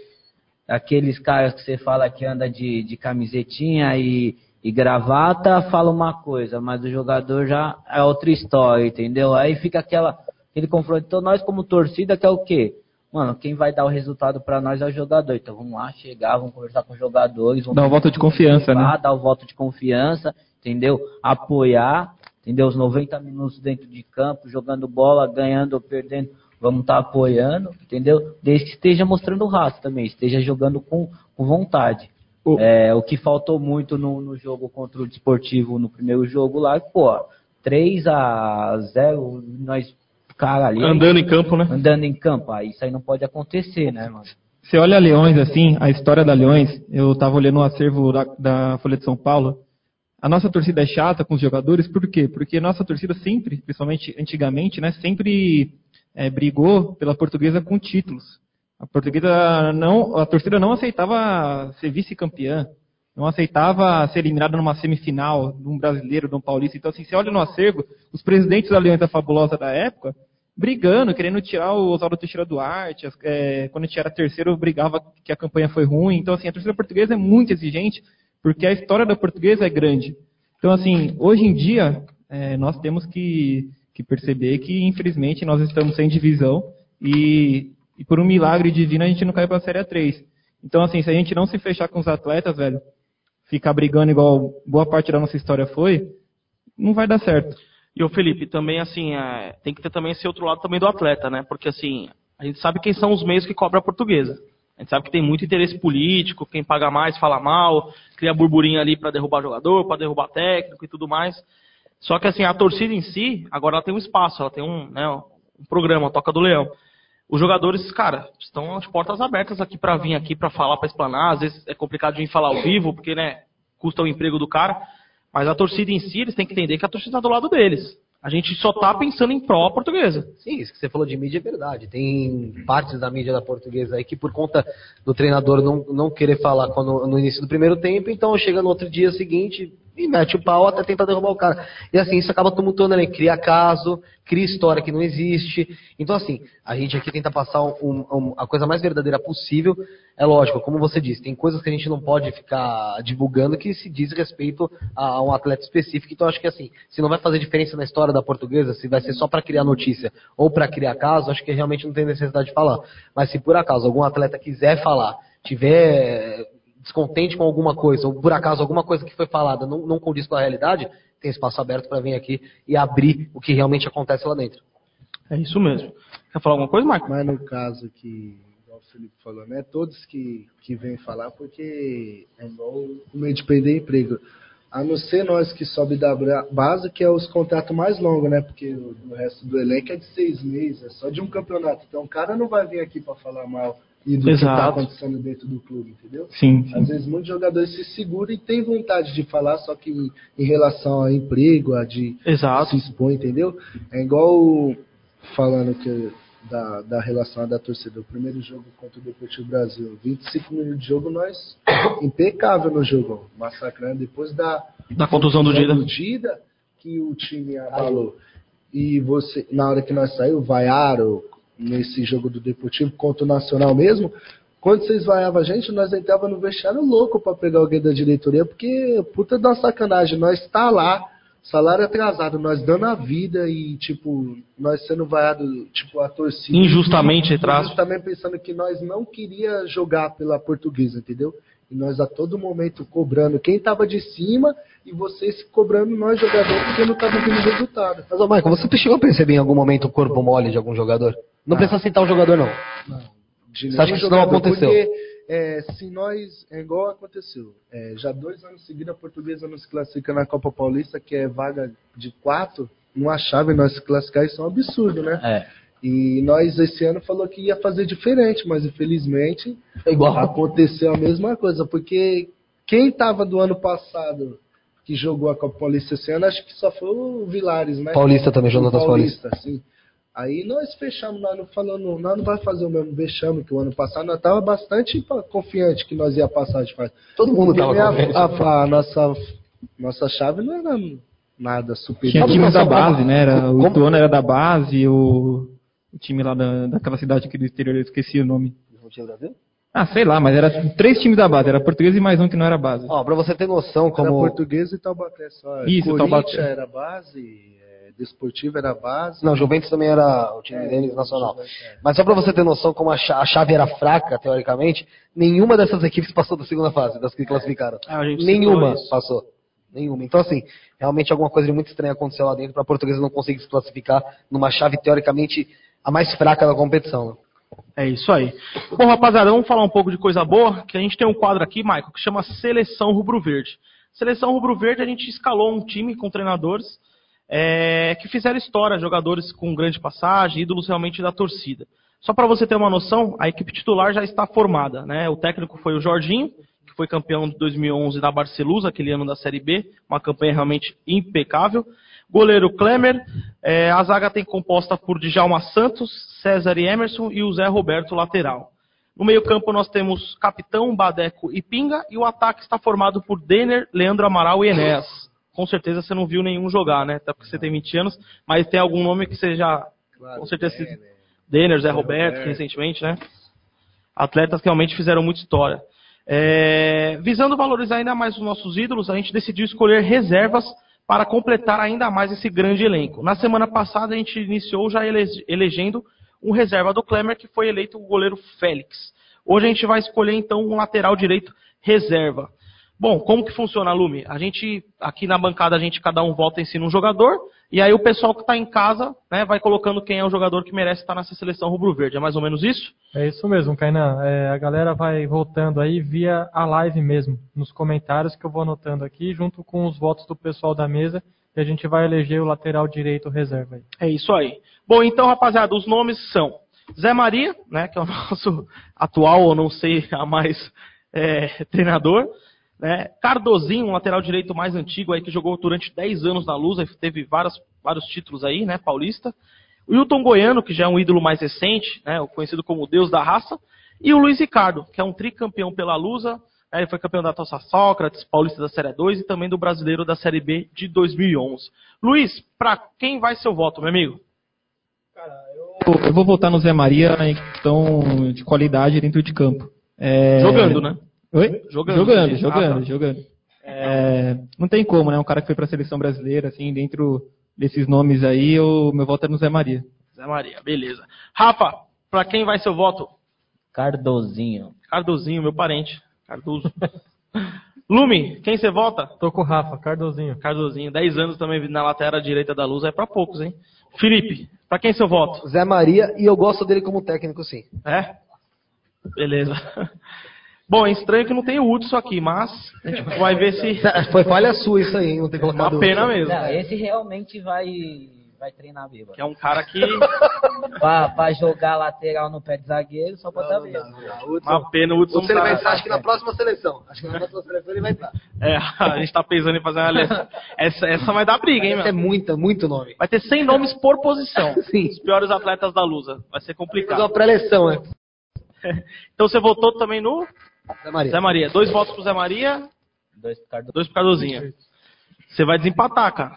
aqueles caras que você fala que anda de, de camisetinha e, e gravata fala uma coisa, mas o jogador já é outra história, entendeu? Aí fica aquela ele confrontou nós como torcida, que é o quê? Mano, quem vai dar o resultado para nós é o jogador. Então vamos lá, chegar, vamos conversar com os jogadores. Vamos dar o voto de confiança, né? Dar o voto de confiança, entendeu? Apoiar, entendeu? Os 90 minutos dentro de campo, jogando bola, ganhando ou perdendo, vamos estar tá apoiando, entendeu? Desde que esteja mostrando raça também, esteja jogando com, com vontade. O... É, o que faltou muito no, no jogo contra o Desportivo, no primeiro jogo lá, pô, 3 a 0 nós cara ali. Andando em campo, né? Andando em campo. Aí isso aí não pode acontecer, né, mano? Você olha Leões assim, a história da Leões, eu tava olhando o acervo da, da Folha de São Paulo. A nossa torcida é chata com os jogadores, por quê? Porque a nossa torcida sempre, principalmente antigamente, né, sempre é, brigou pela portuguesa com títulos. A portuguesa não, a torcida não aceitava ser vice-campeã, não aceitava ser eliminada numa semifinal, de um brasileiro, de um paulista. Então, assim, você olha no acervo, os presidentes da Aliança Fabulosa da época, brigando, querendo tirar o Oswaldo Teixeira Duarte. É, quando a gente era terceiro, brigava que a campanha foi ruim. Então, assim, a torcida portuguesa é muito exigente, porque a história da portuguesa é grande. Então, assim, hoje em dia, é, nós temos que, que, perceber que, infelizmente, nós estamos sem divisão e, e, por um milagre divino, a gente não caiu para a Série 3. Então, assim, se a gente não se fechar com os atletas, velho, ficar brigando igual boa parte da nossa história foi, não vai dar certo. E o Felipe, também assim, é, tem que ter também esse outro lado também do atleta, né? Porque assim, a gente sabe quem são os meios que cobra a portuguesa. A gente sabe que tem muito interesse político, quem paga mais fala mal, cria burburinho ali para derrubar jogador, para derrubar técnico e tudo mais. Só que assim, a torcida em si, agora ela tem um espaço, ela tem um, né, um programa, Toca do Leão. Os jogadores, cara, estão as portas abertas aqui para vir aqui para falar, para explanar. Às vezes é complicado de vir falar ao vivo, porque, né, custa o emprego do cara. Mas a torcida em si, eles têm que entender que a torcida está do lado deles. A gente só está pensando em pró portuguesa. Sim, isso que você falou de mídia é verdade. Tem partes da mídia da portuguesa aí que, por conta do treinador não, não querer falar quando, no início do primeiro tempo, então chega no outro dia seguinte, e mete o pau até tentar derrubar o cara. E assim, isso acaba tumultuando, né? Cria caso, cria história que não existe. Então, assim, a gente aqui tenta passar um, um, a coisa mais verdadeira possível. É lógico, como você disse, tem coisas que a gente não pode ficar divulgando que se diz respeito a um atleta específico. Então, acho que assim, se não vai fazer diferença na história da portuguesa, se vai ser só para criar notícia ou para criar caso, acho que realmente não tem necessidade de falar. Mas se por acaso algum atleta quiser falar, tiver descontente com alguma coisa, ou por acaso alguma coisa que foi falada não, não condiz com a realidade, tem espaço aberto para vir aqui e abrir o que realmente acontece lá dentro. É isso mesmo. Quer falar alguma coisa, Marco? Mas no caso que o Felipe falou, né? Todos que, que vêm falar, porque é igual o meio de perder emprego. A não ser nós que sobe da base, que é os contratos mais longos, né? Porque o, o resto do elenco é de seis meses, é só de um campeonato. Então o cara não vai vir aqui para falar mal e do que está Exato. acontecendo dentro do clube, entendeu? Sim, sim. Às vezes muitos jogadores se seguram e têm vontade de falar, só que em, em relação a emprego, a de Exato. se expor, entendeu? É igual falando que da, da relação da torcida. O primeiro jogo contra o Deportivo Brasil, 25 minutos de jogo, nós impecável no jogo, massacrando. Depois da, Da contusão do Dida. Dida, que o time abalou. E você, na hora que nós saímos, vaiaram nesse jogo do Deportivo contra o Nacional mesmo. Quando vocês vaiavam a gente, nós entrava no vestiário louco pra pegar alguém da diretoria, porque puta da sacanagem, nós tá lá, salário atrasado, nós dando a vida e, tipo, nós sendo vaiado, tipo, a torcida. Injustamente, retraso. Também pensando que nós não queria jogar pela portuguesa, entendeu? E nós a todo momento cobrando quem tava de cima e vocês cobrando nós jogadores porque não tava vindo resultado. Mas, ô Michael, você chegou a perceber em algum momento o corpo mole de algum jogador? Não precisa citar o jogador, não. De Você acha que isso não aconteceu? Porque, é, se nós, é igual aconteceu, é, já dois anos seguidos a portuguesa não se classifica na Copa Paulista, que é vaga de quatro, não achava nós se classificar, isso é um absurdo, né? É. E nós esse ano falou que ia fazer diferente, mas infelizmente É igual. aconteceu a mesma coisa, porque quem estava do ano passado que jogou a Copa Paulista esse ano, acho que só foi o Vilares, né? Paulista também, Jonatas Paulista. sim. Aí nós fechamos, nós não falando, nós não vai fazer o mesmo vexame que o ano passado, nós tava bastante confiante que nós ia passar de fase. Todo mundo Porque tava a, confiante. a- a nossa, nossa chave não era nada superior. Tinha times da só pra- base, né? Era, o Ituano era da base, o, o time lá da, daquela cidade aqui do exterior, eu esqueci o nome. Ah, sei lá, mas era três times da base, era português e mais um que não era base. Ó, pra você ter noção Era como... português e Taubaté só. Isso, Taubaté. era base, é, Desportivo era base. Não, Juventus também era o time deles nacional. Mas só pra você ter noção como a cha- a chave era fraca, teoricamente, nenhuma dessas equipes passou da segunda fase, das que classificaram. É, a gente Nenhuma passou. Nenhuma. Então, assim, realmente alguma coisa de muito estranha aconteceu lá dentro pra portuguesa não conseguir se classificar numa chave, teoricamente, a mais fraca da competição. É isso aí. Bom, rapaziada, vamos falar um pouco de coisa boa, que a gente tem um quadro aqui, Michael, que chama Seleção Rubro-Verde. Seleção Rubro-Verde, a gente escalou um time com treinadores é, que fizeram história, jogadores com grande passagem, ídolos realmente da torcida. Só para você ter uma noção, a equipe titular já está formada. Né? O técnico foi o Jorginho, que foi campeão de 2011 da Barcelusa, aquele ano da Série B, uma campanha realmente impecável. Goleiro Klemer, é, a zaga tem composta por Djalma Santos, César e Emerson e o Zé Roberto lateral. No meio-campo nós temos Capitão, Badeco e Pinga, e o ataque está formado por Denner, Leandro Amaral e Enéas. Com certeza você não viu nenhum jogar, né? Até porque você tem 20 anos, mas tem algum nome que você já. Claro, com certeza. né? Denner, Zé Roberto, recentemente, né? Atletas que realmente fizeram muita história. É, visando valorizar ainda mais os nossos ídolos, a gente decidiu escolher reservas para completar ainda mais esse grande elenco. Na semana passada a gente iniciou já ele- elegendo um reserva do Klemer, que foi eleito o goleiro Félix. Hoje a gente vai escolher então um lateral direito reserva. Bom, como que funciona, Lume? A gente, aqui na bancada, a gente cada um vota em si num jogador, e aí o pessoal que está em casa, né, vai colocando quem é o jogador que merece estar nessa seleção rubro-verde. É mais ou menos isso? É isso mesmo, Kainan. É, a galera vai voltando aí via a live mesmo, nos comentários que eu vou anotando aqui, junto com os votos do pessoal da mesa, e a gente vai eleger o lateral direito reserva aí. É isso aí. Bom, então, rapaziada, os nomes são Zé Maria, né, que é o *laughs* nosso atual, ou não sei, a mais é, treinador. Né? Cardozinho, um lateral direito mais antigo aí, que jogou durante 10 anos na Lusa e teve vários, vários títulos aí, né, paulista. O Hilton Goiano, que já é um ídolo mais recente, né, conhecido como o Deus da Raça. E o Luiz Ricardo, que é um tricampeão pela Lusa. né, ele foi campeão da Tossa Sócrates, paulista da Série 2 e também do brasileiro da Série B de 2011. Luiz, pra quem vai seu voto, meu amigo? Eu, eu vou votar no Zé Maria questão de qualidade dentro de campo. É, Jogando, né? Oi? Jogando, Jogando, você jogando, disse. jogando. É, não tem como, né? Um cara que foi pra seleção brasileira, assim, dentro desses nomes aí, o meu voto é no Zé Maria. Zé Maria, beleza. Rafa, pra quem vai seu voto? Cardozinho. Cardozinho, meu parente. Cardoso. *laughs* Lume, quem você vota? Tô com o Rafa, Cardozinho. Cardozinho, 10 anos também na lateral direita da luz, é pra poucos, hein? Felipe, pra quem seu voto? Zé Maria, e eu gosto dele como técnico, sim. É? Beleza. *laughs* Bom, é estranho que não tem o Hudson aqui, mas a gente *laughs* vai ver se. Foi falha sua isso aí? Não ter colocado. Uma pena mesmo. Não, esse realmente vai, vai treinar bêbado. Que é um cara que. *laughs* Pra, pra jogar lateral no pé de zagueiro, só pode dar bêbado. Uma pena o Hudson. Hudson ele vai tá- entrar, acho que na próxima seleção. Acho que na próxima seleção ele vai entrar. É, a gente tá pensando em fazer uma lista. Essa, essa vai dar briga, hein, Essa é meu? muita, muito nome. Vai ter 100 nomes por posição. *laughs* Sim. Os piores atletas da Lusa. Vai ser Fazer uma complicado. pré-eleção, né? Então você votou também no Zé Maria. Zé Maria. Dois votos pro Zé Maria, Dois pro Cardoso. dois pro Cardozinho. Você vai desempatar, cara.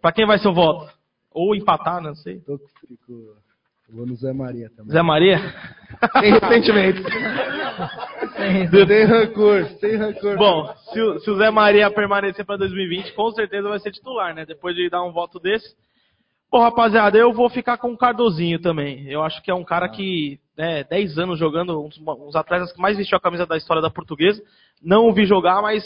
Pra quem vai seu voto? Ou empatar, não sei. Tô o. Eu Vou no Zé Maria também. Zé Maria? Sem ressentimento. Sem rancor, sem rancor. Bom, se o, se o Zé Maria permanecer para 2020, com certeza vai ser titular, né? Depois de dar um voto desse. Bom, rapaziada, eu vou ficar com o Cardozinho também. Eu acho que é um cara que, né, 10 anos jogando, um dos, um dos atletas que mais vestiu a camisa da história da portuguesa. Não o vi jogar, mas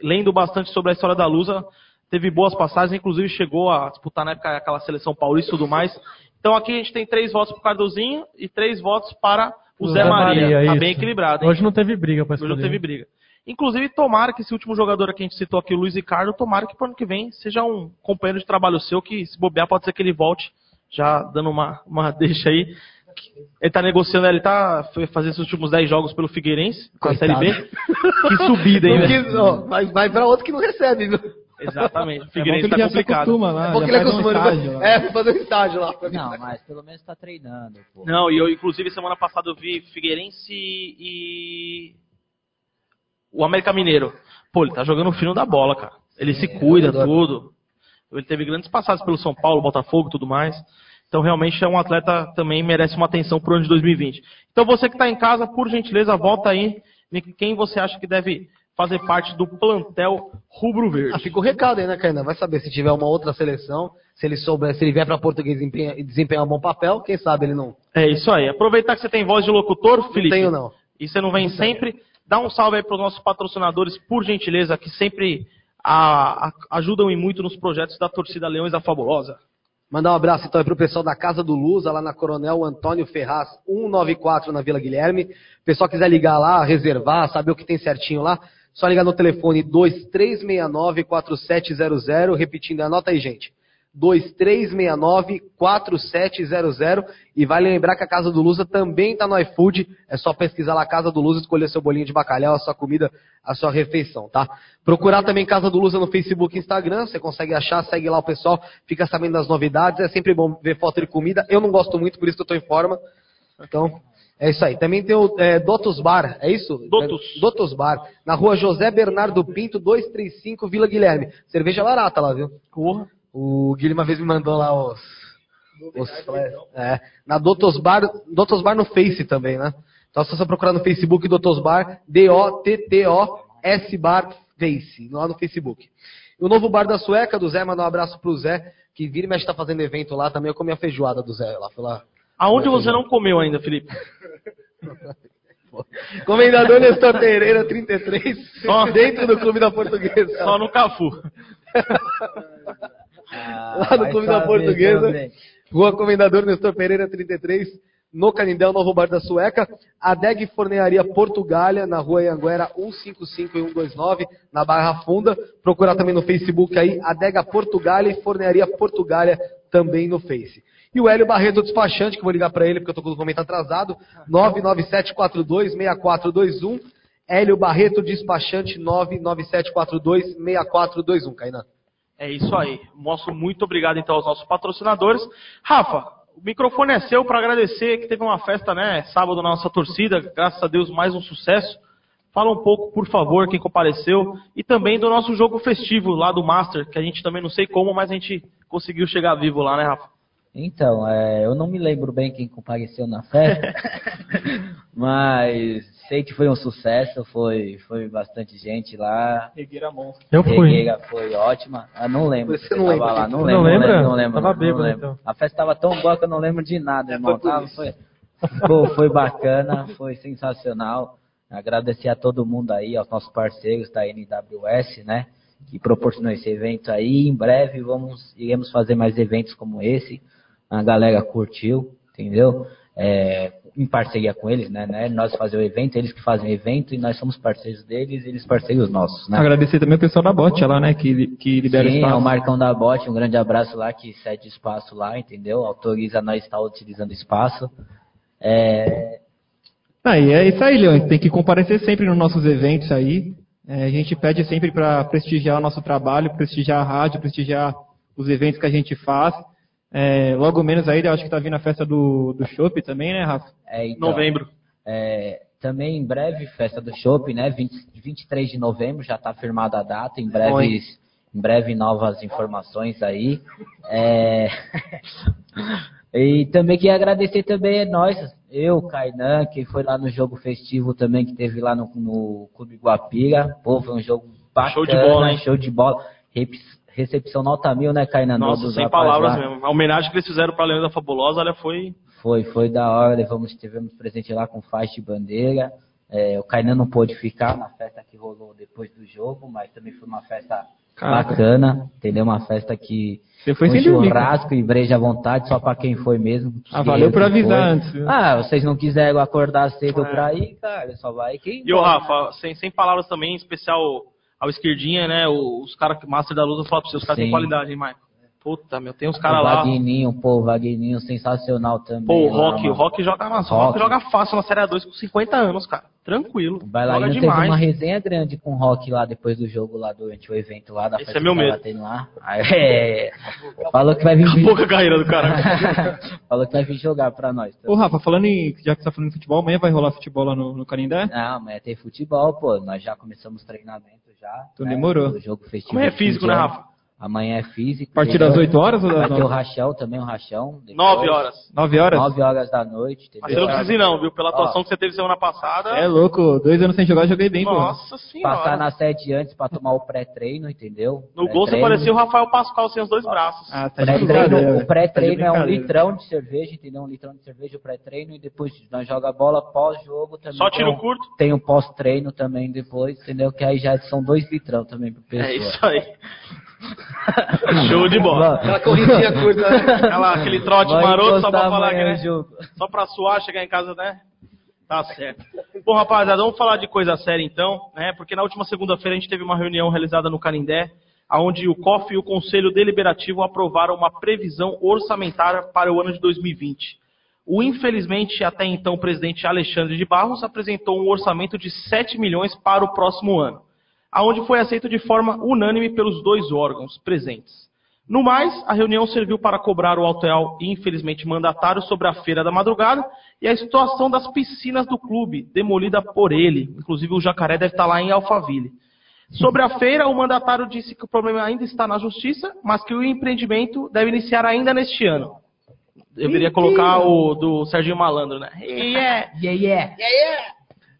lendo bastante sobre a história da Lusa, teve boas passagens, inclusive chegou a disputar na época aquela seleção paulista e tudo mais. Então aqui a gente tem três votos para o Cardozinho e três votos para o Zé, Maria. tá isso. bem equilibrado, hein? Hoje não teve briga pra Hoje não teve briga. Inclusive, tomara que esse último jogador que a gente citou aqui, o Luiz Ricardo, tomara que pro ano que vem seja um companheiro de trabalho seu, que se bobear pode ser que ele volte, já dando uma, uma *laughs* deixa aí. Ele tá negociando, ele tá foi fazer esses últimos 10 jogos pelo Figueirense, com a Série B. Que subida, hein, *laughs* velho? vai, vai pra outro que não recebe, viu? Exatamente. O É bom Figueirense que tá complicado. acostuma lá, É porque já ele faz um estágio. É, vou fazer um estágio lá. Não, mas pelo menos tá treinando, pô. Não, e eu, inclusive, semana passada eu vi Figueirense e. O América Mineiro. Pô, ele tá jogando o fino da bola, cara. Ele se cuida, tudo. Ele teve grandes passagens pelo São Paulo, Botafogo e tudo mais. Então, realmente, é um atleta também merece uma atenção pro ano de 2020. Então, você que está em casa, por gentileza, volta aí em quem você acha que deve fazer parte do plantel rubro-verde. Ah, fica o recado aí, né, Kainan? Vai saber se tiver uma outra seleção, se ele souber, se ele vier pra português e desempenha- e desempenhar um bom papel, quem sabe ele não. É isso aí. Aproveitar que você tem voz de locutor, Felipe. tenho, não. E você não vem sempre. Dá um salve aí para os nossos patrocinadores, por gentileza, que sempre a- a- ajudam e muito nos projetos da torcida Leões da Fabulosa. Mandar um abraço então aí pro pessoal da Casa do Lusa, lá na Coronel Antônio Ferraz, 194 na Vila Guilherme. O pessoal quiser ligar lá, reservar, saber o que tem certinho lá, só ligar no telefone 2369-4700, repetindo, anota aí, gente. 2369-4700 e vale lembrar que a Casa do Lusa também está no iFood, é só pesquisar lá Casa do Lusa, escolher seu bolinho de bacalhau, a sua comida, a sua refeição, tá? Procurar também Casa do Lusa no Facebook e Instagram, você consegue achar, segue lá o pessoal, fica sabendo das novidades, é sempre bom ver foto de comida, eu não gosto muito, por isso que eu estou em forma, então... É isso aí. Também tem o é, Dotos Bar, é isso? Dotos. Dotos Bar, na rua José Bernardo Pinto, 235, Vila Guilherme. Cerveja barata lá, viu? Porra. O Guilherme uma vez me mandou lá os. os é, na Dotos Bar, Dotos Bar no Face também, né? Então se você procurar no Facebook Dotos Bar, D-O-T-T-O-S Bar Face, lá no Facebook. E o novo bar da Sueca, do Zé, mandar um abraço pro Zé, que vira e mexe tá fazendo evento lá também. Eu comi a feijoada do Zé lá. Foi lá. Aonde você não comeu ainda, Felipe? *laughs* Comendador Nestor Pereira, 33, Ó. dentro do Clube da Portuguesa. Só no Cafu. *laughs* Ah, Lá no Clube da Portuguesa. também. Rua Comendador Nestor Pereira, 33, no Canindel, Novo Bar da Sueca. Adeg Fornearia Portugália, na Rua Ianguera, 155 e 129, na Barra Funda. Procurar também no Facebook aí, Adega Portugália e Fornearia Portugália, também no Face. E o Hélio Barreto Despachante, que eu vou ligar para ele porque eu tô com o documento atrasado, 997426421. Hélio Barreto Despachante, 997426421, Kainan. É isso aí. Mostro muito obrigado então aos nossos patrocinadores. Rafa, o microfone é seu para agradecer que teve uma festa, né, sábado na nossa torcida, graças a Deus mais um sucesso. Fala um pouco, por favor, quem compareceu e também do nosso jogo festivo lá do Master, que a gente também não sei como, mas a gente conseguiu chegar vivo lá, né, Rafa? Então, é, eu não me lembro bem quem compareceu na festa, *laughs* mas sei que foi um sucesso, foi, foi bastante gente lá. Regueira monstro. Eu fui. Regueira foi ótima. Eu não lembro. Você se não tava lembra, lá. Não lembro, não lembra? lembro, não lembro. Tava não, bêbado, lembro. então. A festa tava tão boa que eu não lembro de nada, *laughs* irmão. Tava, foi, Pô, foi bacana, foi sensacional. Agradecer a todo mundo aí, aos nossos parceiros da NWS, né? Que proporcionou esse evento aí. Em breve vamos, iremos fazer mais eventos como esse. A galera curtiu, entendeu? é, em parceria com eles, né? né? Nós fazemos o evento, eles que fazem o evento e nós somos parceiros deles e eles parceiros nossos, né? Agradecer também o pessoal da Bot lá, né? Que, que libera Sim, espaço. é o Marcão da Bot, um grande abraço lá que cede espaço lá, entendeu? Autoriza nós estar utilizando espaço. É, Ah, e é isso aí, Leão. Tem que comparecer sempre nos nossos eventos aí. É, a gente pede sempre para prestigiar o nosso trabalho, prestigiar a rádio, prestigiar os eventos que a gente faz. É, logo menos aí, eu acho que tá vindo a festa do, do Chopp também, né, Rafa? é, então, Novembro. É, também em breve, festa do Chopp, né? 20, 23 de novembro, já está firmada a data. Em breve, Oi. em breve novas informações aí. É, *laughs* e também queria agradecer também a nós, eu, Kainan, que foi lá no jogo festivo também, que teve lá no, no Clube Guapira. Pô, foi um jogo bacana, Show de bola, hein? show de bola. Recepção nota mil, né, Kainan? Nossa, Dos sem palavras lá. mesmo. A homenagem que eles fizeram pra Leandro da Fabulosa, olha, foi. Foi, foi da hora. Levamos, tivemos presente lá com faixa e bandeira. É, o Kainan não pôde ficar na festa que rolou depois do jogo, mas também foi uma festa Caraca. bacana, entendeu? Uma festa que Você foi cara. churrasco e breja à vontade, só pra quem foi mesmo. Ah, valeu Eu por avisar foi. antes. viu? Ah, vocês não quiseram acordar cedo É. pra ir, cara, só vai quem E o. Rafa, sem, sem palavras também, em especial ao esquerdinha, né? Os caras que Master da eu falo pra vocês, os caras têm qualidade, hein, Maicon? Puta, meu, tem uns caras lá. Vagninho, pô, Vagninho sensacional também. Pô, o Rock, o Rock joga massa. O Rock Rock. joga fácil na Série A2 com 50 anos, cara. Tranquilo. O Joga bailarino teve demais. uma resenha grande com o Rock lá depois do jogo, lá durante o evento lá da Esse festa é meu medo. tendo lá. Aí, *laughs* é, falou que vai vir Pouca carreira do cara. *laughs* falou que vai vir jogar pra nós. Ô, Rafa, falando em. Já que você tá falando de futebol, amanhã vai rolar futebol lá no, no Canindé? Não, amanhã tem futebol, pô. Nós já começamos treinamento já. Então demorou. O jogo festivo. Amanhã é físico, né. Rafa? Amanhã é físico. A partir entendeu? das 8 horas ou Vai ter o 9? rachão também, o rachão. depois. 9 horas. 9 horas? 9 horas da noite, Mas você não entendeu? precisa ir, não, viu? Pela atuação Ó. que você teve semana passada. É louco, dois anos sem jogar, eu joguei bem, pô. Nossa senhora. Passar na sede antes pra tomar o pré-treino, entendeu? No gol você parecia o Rafael Pascoal sem os dois braços. Ah, tá brincadeira. o pré-treino Tá é um litrão de cerveja, entendeu? Um litrão de cerveja, o pré-treino, e depois nós joga bola pós-jogo também. Só tiro tem um- curto? Tem o pós-treino também depois, entendeu? Que aí já são dois litrão também pro pessoa. É isso aí. *laughs* Show de bola. Aquela corridinha curta, né? Aquela, aquele trote Vai maroto só pra falar que, né? Só pra suar, chegar em casa, né? Tá certo. Bom, rapaziada, vamos falar de coisa séria então, né? Porque na última segunda-feira a gente teve uma reunião realizada no Canindé, onde o COF e o Conselho Deliberativo aprovaram uma previsão orçamentária para o ano de 2020. O infelizmente até então presidente Alexandre de Barros apresentou um orçamento de 7 milhões para o próximo ano, aonde foi aceito de forma unânime pelos dois órgãos presentes. No mais, a reunião serviu para cobrar o e infelizmente mandatário sobre a feira da madrugada e a situação das piscinas do clube, demolida por ele. Inclusive o jacaré deve estar lá em Alphaville. Sobre a feira, o mandatário disse que o problema ainda está na justiça, mas que o empreendimento deve iniciar ainda neste ano. Deveria colocar o do Serginho Malandro, né? Yeah. Yeah, yeah.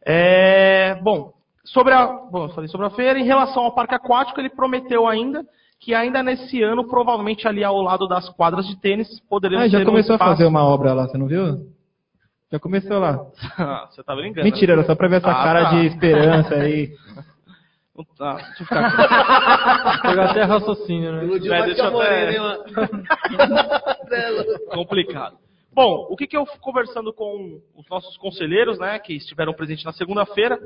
É, bom, sobre a, bom, eu falei sobre a feira. Em relação ao parque aquático, ele prometeu ainda que ainda nesse ano, provavelmente ali ao lado das quadras de tênis, poderemos Ah, já ter começou um a fazer uma obra lá, você não viu? Já começou lá. *laughs* Você tá brincando? Mentira, era só pra ver essa Ah, cara tá. de esperança aí. *laughs* Ah, deixa eu ficar aqui. *laughs* Pegar até raciocínio, né? Iludiu que deixa até- Morena, complicado. Bom, o que, que eu fui conversando com os nossos conselheiros, né, que estiveram presentes na segunda-feira,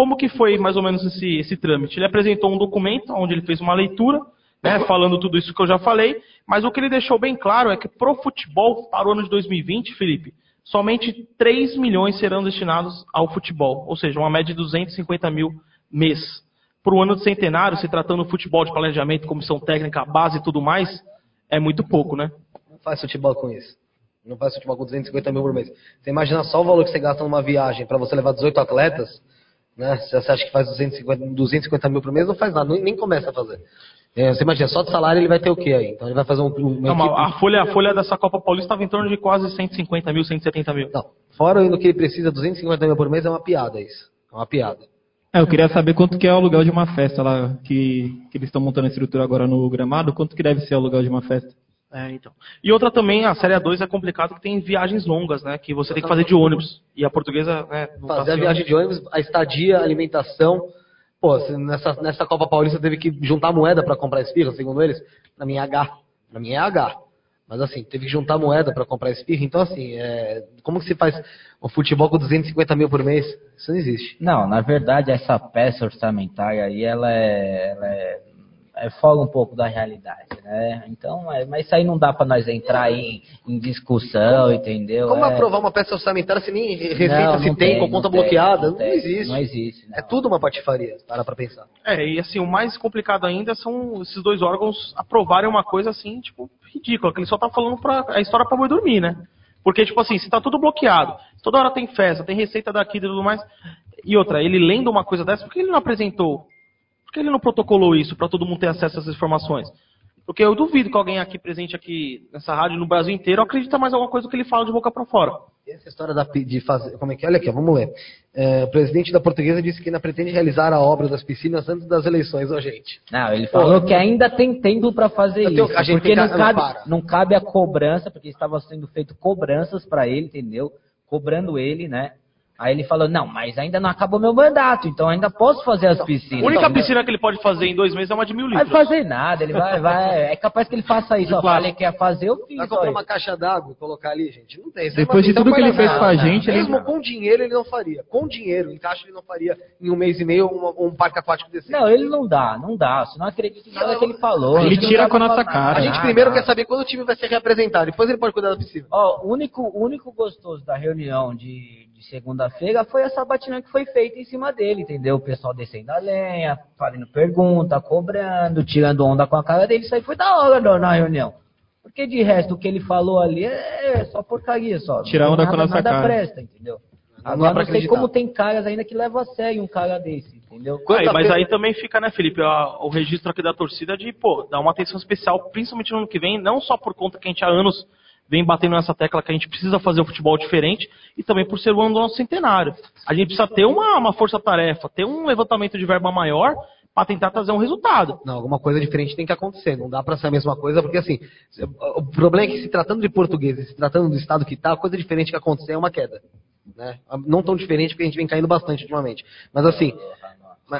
como que foi mais ou menos esse, esse trâmite? Ele apresentou um documento onde ele fez uma leitura, né, falando tudo isso que eu já falei, mas o que ele deixou bem claro é que pro futebol para o ano de 2020, Felipe, somente 3 milhões serão destinados ao futebol, ou seja, uma média de 250 mil mês. Para o ano de centenário, se tratando do futebol de planejamento, comissão técnica, base e tudo mais, é muito pouco, né? Não faz futebol com isso. Não faz futebol com 250 mil por mês. Você imagina só o valor que você gasta numa viagem para você levar 18 atletas, né? Se você acha que faz 250, 250 mil por mês, não faz nada, nem, começa a fazer. É, você imagina, só de salário ele vai ter o quê aí? Então ele vai fazer um, uma Não, equipe- a, folha, a folha dessa Copa Paulista estava em torno de quase 150 mil, 170 mil. Não, fora o que ele precisa, 250 mil por mês é uma piada isso. É uma piada. É, eu queria saber quanto que é o aluguel de uma festa lá, que, que eles estão montando a estrutura agora no gramado, quanto que deve ser o aluguel de uma festa? É, então. E outra também, a Série A2 é complicado que tem viagens longas, né? Que você tem que fazer de ônibus. E a portuguesa, né? tá Fazer a viagem de ônibus, a estadia, a alimentação. Pô, nessa, nessa Copa Paulista teve que juntar moeda para comprar esfirra, segundo eles. Na minha é H. Na minha é H. Mas assim, teve que juntar moeda para comprar esfirra. Então assim, é, como que se faz um futebol com 250 mil por mês? Isso não existe. Não, na verdade, essa peça orçamentária aí, ela é, ela é, é fora um pouco da realidade, né? Então, é, mas isso aí não dá para nós entrar em, em discussão, entendeu? Como é, aprovar uma peça orçamentária se nem receita Não, se não tem, tem, com conta tem, bloqueada? não Não, tem, existe. não existe, não. É tudo uma patifaria, para pra pensar. É, e assim, o mais complicado ainda são esses dois órgãos aprovarem uma coisa assim, tipo, ridícula, que ele só tá falando pra, a história pra boi dormir, né? Porque, tipo assim, se tá tudo bloqueado, toda hora tem festa, tem receita daqui e tudo mais. E outra, ele lendo uma coisa dessa, por que ele não apresentou? Por que ele não protocolou isso pra todo mundo ter acesso a essas informações? Porque eu duvido que alguém aqui presente aqui nessa rádio no Brasil inteiro acredita mais em alguma coisa que ele fala de boca pra fora. Essa história da, de fazer. Como é que é? Olha aqui, ó, vamos ler. É, o presidente da portuguesa disse que ainda pretende realizar a obra das piscinas antes das eleições, ô gente. Não, ele falou que ainda tem tempo para fazer tenho- isso. a gente porque não que- cabe, para. não cabe a cobrança, porque estava sendo feito cobranças para ele, entendeu? Cobrando ele, né? Aí ele falou, não, mas ainda não acabou meu mandato, então ainda posso fazer as piscinas. A única Então, piscina que ele pode fazer em dois meses é uma de mil Não vai litros. fazer nada, ele vai, vai. É capaz que ele faça isso. Ó, falei que ia fazer, eu fiz. Vai ó, comprar uma caixa d'água e colocar ali, gente? Não tem. Isso é Depois de tudo que ele fez com a gente, ele- Mesmo com dinheiro ele não faria. Com dinheiro, em caixa ele não faria em um mês e meio um, um parque aquático desse. Não, ele não dá, não dá. Você não acredita em nada que ele falou. Ele Não tira com a nossa cara. A gente nada. primeiro quer saber quando o time vai ser reapresentado, depois ele pode cuidar da piscina. Ó, o único, o único gostoso da reunião de, de segunda-feira foi a sabatina que foi feita em cima dele, entendeu? O pessoal descendo a lenha, fazendo pergunta, cobrando, tirando onda com a cara dele. Isso aí foi da hora na- na reunião. Porque de resto, o que ele falou ali é só porcaria, só. Tirar Não onda nada, com a nossa nada cara. presta, entendeu? dá Agora pra não sei acreditar. como tem caras ainda que levam a sério um cara desse, entendeu? Aí, mas Quanta aí também fica, né, Felipe, a- o registro aqui da torcida de, pô, dar uma atenção especial, principalmente no ano que vem, não só por conta que a gente há anos vem batendo nessa tecla que a gente precisa fazer o futebol diferente, e também por ser o ano do nosso centenário. A gente precisa ter uma, uma força-tarefa, ter um levantamento de verba maior para tentar trazer um resultado. Não, alguma coisa diferente tem que acontecer. Não dá pra ser a mesma coisa, porque assim, o problema é que se tratando de português e se tratando do estado que tá, a coisa diferente que acontecer é uma queda. Né? Não tão diferente porque a gente vem caindo bastante ultimamente. Mas assim,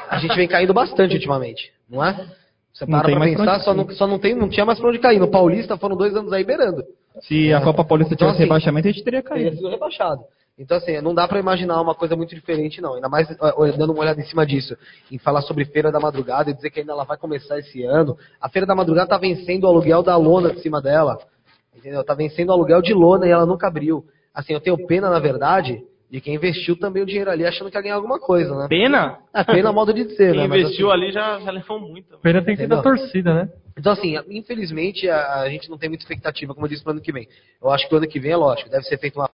a gente vem caindo bastante ultimamente, não é? Você Não para tem pra pensar, só, não, só não, tem, não tinha mais pra onde cair. No Paulista foram dois anos aí beirando. Se a Copa Paulista Então, tivesse assim, rebaixamento, a gente teria teria caído. sido rebaixado. Então, assim, não dá pra imaginar uma coisa muito diferente, não. Ainda mais ó, dando uma olhada em cima disso, em falar sobre Feira da Madrugada e dizer que ainda ela vai começar esse ano. A Feira da Madrugada tá vencendo o aluguel da lona de cima dela. Entendeu? Tá vencendo o aluguel de lona e ela nunca abriu. Assim, eu tenho pena, na verdade, de quem investiu também o dinheiro ali achando que ia ganhar alguma coisa, né? Pena? É pena modo de dizer, *laughs* Quem né? Mas, investiu assim, ali já, já levou muito. Pena tem sido a Entendeu? torcida, né? Então, assim, infelizmente, a, a gente não tem muita expectativa, como eu disse, para o ano que vem. Eu acho que o ano que vem é lógico, deve ser feita uma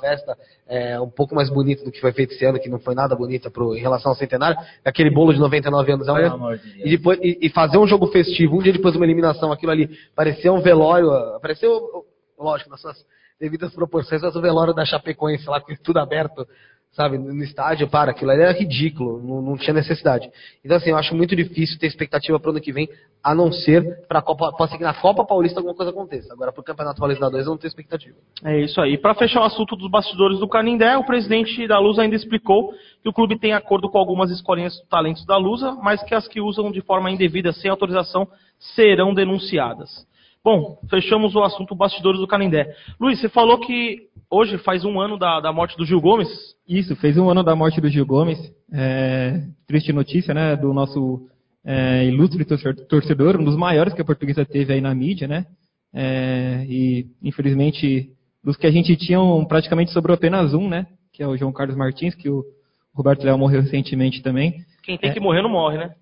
festa é, um pouco mais bonita do que foi feito esse ano, que não foi nada bonita pro, em relação ao centenário. Aquele bolo de 99 anos é um, amor de e, depois, e, e fazer um jogo festivo, um dia depois de uma eliminação, aquilo ali, parecia um velório, ah, pareceu, lógico, nas suas devidas proporções, mas o velório da Chapecoense lá, com tudo aberto, sabe, no estádio, para, aquilo ali era ridículo, não, não tinha necessidade. Então, assim, eu acho muito difícil ter expectativa para o ano que vem, a não ser para a Copa, pode ser que na Copa Paulista alguma coisa aconteça. Agora, para o Campeonato Paulista 2, eu não tenho expectativa. É isso aí. Para fechar o assunto dos bastidores do Canindé, o presidente da Lusa ainda explicou que o clube tem acordo com algumas escolinhas de talentos da Lusa, mas que as que usam de forma indevida, sem autorização, serão denunciadas. Bom, fechamos o assunto bastidores do Canindé. Luiz, você falou que hoje faz um ano da, da morte do Gil Gomes. Isso, fez um ano da morte do Gil Gomes. É, triste notícia, né? Do nosso é, ilustre torcedor- um dos maiores que a portuguesa teve aí na mídia, né? É, e, infelizmente, dos que a gente tinha, praticamente sobrou apenas um, né? Que é o João Carlos Martins, que o Roberto Leal morreu recentemente também. Quem tem que morrer não morre, né?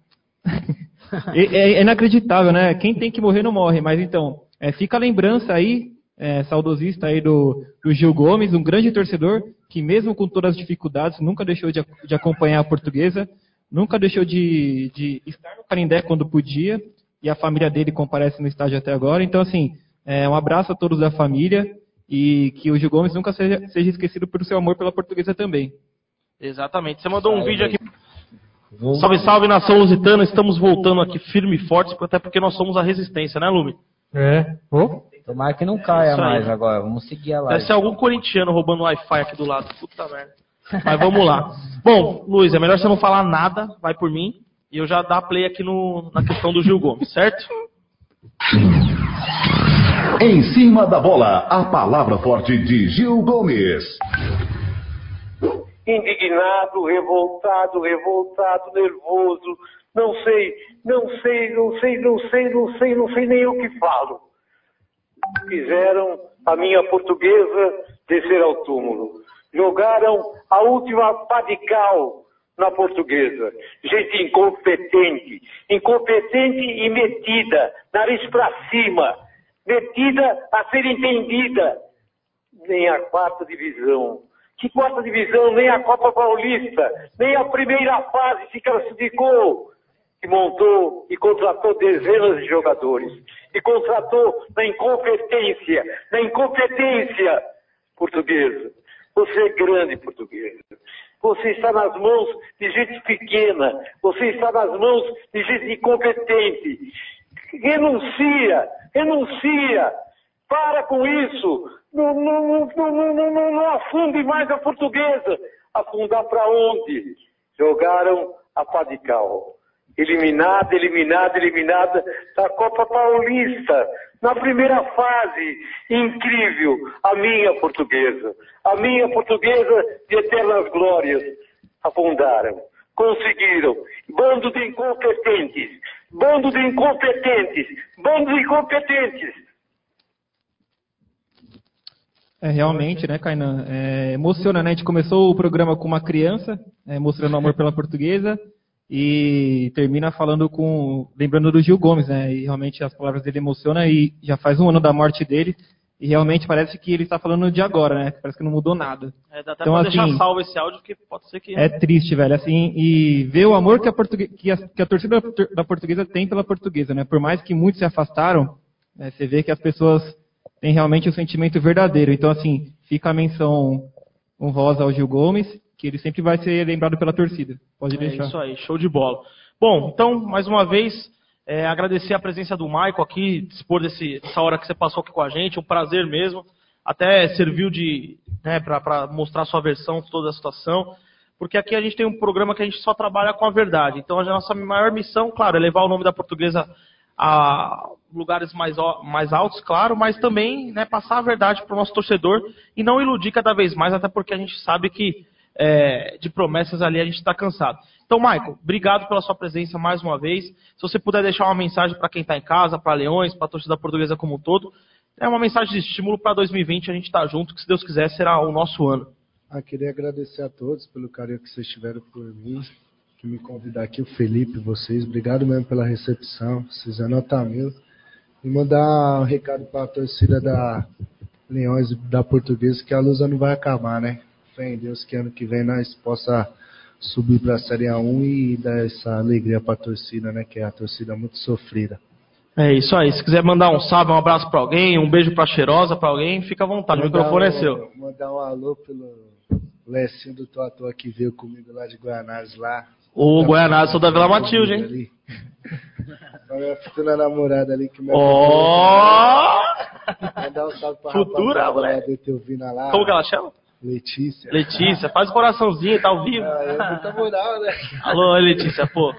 *laughs* É, *laughs* é- é inacreditável, né? Quem tem que morrer não morre. Mas então, é, fica a lembrança aí, é, saudosista aí do, do Gil Gomes, um grande torcedor que mesmo com todas as dificuldades nunca deixou de, de acompanhar a portuguesa, nunca deixou de, de estar no Canindé quando podia e a família dele comparece no estádio até agora. Então assim, é, um abraço a todos da família e que o Gil Gomes nunca seja, seja esquecido pelo seu amor pela portuguesa também. Exatamente. Você mandou um Salve. vídeo aqui. Salve, salve, nação lusitana. Estamos voltando aqui firme e fortes, até porque nós somos a resistência, né, Lume? É. Ô, Tomara que não caia aí. mais agora. Vamos seguir a Deve live. ser algum corintiano roubando o Wi-Fi aqui do lado. Puta merda. Mas vamos lá. Bom, Luiz, é melhor você não falar nada, vai por mim. E eu já dar play aqui no, na questão do Gil Gomes, certo? Em cima da bola, a palavra forte de Gil Gomes. Indignado, revoltado, revoltado, nervoso, não sei, não sei, não sei, não sei, não sei, não sei nem o que falo. Fizeram a minha portuguesa descer ao túmulo. Jogaram a última padical na portuguesa. Gente incompetente, incompetente e metida, nariz para cima, metida a ser entendida. Nem a quarta divisão. Que quarta divisão? Nem a Copa Paulista, nem a primeira fase se classificou. E montou e contratou dezenas de jogadores. E contratou na incompetência, na incompetência portuguesa. Você é grande portuguesa. Você está nas mãos de gente pequena. Você está nas mãos de gente incompetente. Renuncia, renuncia. Para com isso. Não, não, não, não, não, afunde mais a portuguesa. Afundar para onde? Jogaram a Padical. Eliminada, eliminada, eliminada da Copa Paulista. Na primeira fase, incrível, a minha portuguesa. A minha portuguesa de eternas glórias. Afundaram. Conseguiram. Bando de incompetentes. Bando de incompetentes. Bando de incompetentes. É, realmente, né, Kainan? É, emociona, né? A gente começou o programa com uma criança, é, mostrando amor pela portuguesa, e termina falando com. lembrando do Gil Gomes, né? E realmente as palavras dele emocionam, e já faz um ano da morte dele, e realmente parece que ele está falando de agora, né? Parece que não mudou nada. É, dá até Então, pra deixar assim, salvo esse áudio, porque pode ser que. É triste, velho. Assim, e ver o amor que a, portugue- que a, que a torcida da portuguesa tem pela portuguesa, né? Por mais que muitos se afastaram, né, você vê que as pessoas têm realmente o sentimento verdadeiro. Então, assim, fica a menção honrosa ao Gil Gomes, que ele sempre vai ser lembrado pela torcida. Pode É deixar. isso aí, show de bola. Bom, então, mais uma vez, é, agradecer a presença do Michael aqui, dispor desse, dessa hora que você passou aqui com a gente, um prazer mesmo. Até serviu de, né, para mostrar a sua versão de toda a situação. Porque aqui a gente tem um programa que a gente só trabalha com a verdade. Então a nossa maior missão, claro, é levar o nome da portuguesa a lugares mais, mais altos, claro, mas também né, passar a verdade para o nosso torcedor e não iludir cada vez mais, até porque a gente sabe que é, de promessas ali a gente está cansado. Então, Michael, obrigado pela sua presença mais uma vez. Se você puder deixar uma mensagem para quem está em casa, para Leões, para a torcida portuguesa como um todo, é uma mensagem de estímulo para 2020, a gente está junto, que se Deus quiser será o nosso ano. Ah, queria agradecer a todos pelo carinho que vocês tiveram por mim, que me convidar aqui, o Felipe, vocês. Obrigado mesmo pela recepção, vocês é nota mil. E mandar um recado para a torcida da Leões da Portuguesa que a luta não vai acabar, né? Fé em Deus que ano que vem nós possa subir para a Série A1 e dar essa alegria para a torcida, né? Que é a torcida muito sofrida. É isso aí. Se quiser mandar um salve, um abraço para alguém, um beijo para cheirosa para alguém, fica à vontade. O microfone é Mandar um- seu. Mandar um alô pelo Lecinho do Toató que veio comigo lá de Guanás lá. O Tá Goianás, sou da Vila Matilde, hein? ali. A minha futura namorada ali que me Ó! Mandar um salve pra Futura, moleque. lá. Como que ela chama? Letícia. Letícia, faz o coraçãozinho, tá ao vivo. Ah, é muita moral, né? Alô, Letícia, pô.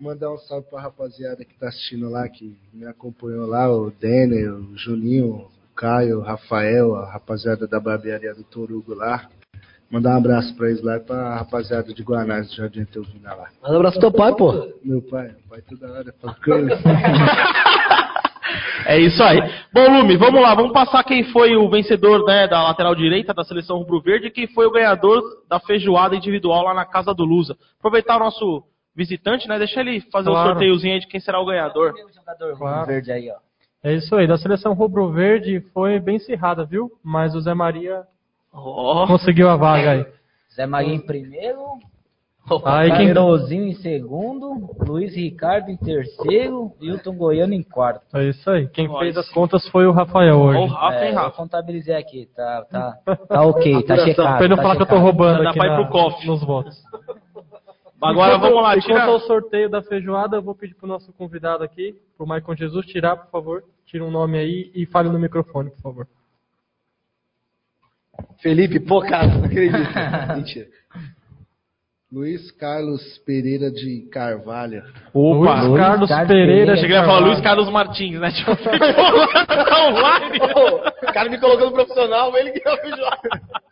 Mandar um salve pra rapaziada que tá assistindo lá, que me acompanhou lá, o Denner, o Juninho, o Caio, o Rafael, a rapaziada da barbearia do Torugo lá. Mandar um abraço pra eles lá e pra rapaziada de Guanás, do Jardim Etelvina lá. Manda um abraço pro teu pai, pô. Meu pai, meu pai toda hora falando. *laughs* É isso aí. Bom, Lume, vamos lá, vamos passar quem foi o vencedor né, da lateral direita da seleção rubro-verde e quem foi o ganhador da feijoada individual lá na casa do Lusa. Aproveitar o nosso visitante, né? Deixa ele fazer o Claro. sorteiozinho aí de quem será o ganhador. Jogador Claro. verde aí, ó. É isso aí, da seleção rubro-verde foi bem cerrada, viu? Mas o Zé Maria Ó, conseguiu a vaga aí. Zé Maria em primeiro, Aí quem, Cairozinho em segundo, Luiz Ricardo em terceiro, Hilton Goiano em quarto. é isso aí. Quem Olha fez as contas foi o Rafael ó o hoje. Rafa, É, hein, eu Rafa? contabilizei aqui, tá, tá, tá ok, tá checado. Pra ele não tá falar que eu tô checado. roubando Dá aqui pra ir na- pro cofre. nos votos. Agora Enquanto- vamos lá, Enquanto tira. é o sorteio da feijoada, eu vou pedir pro nosso convidado aqui, pro Maicon Jesus, tirar, por favor. Tira um nome aí e fale no microfone, por favor. Felipe, pô, cara, não acredito. *laughs* Mentira. Luiz Carlos Pereira de Carvalho. Opa, Luiz Carlos Pereira. Achei que ele ia falar Luiz Carlos Martins, né? *laughs* Tipo, tá online. o cara me colocou no profissional, ele que o jogo.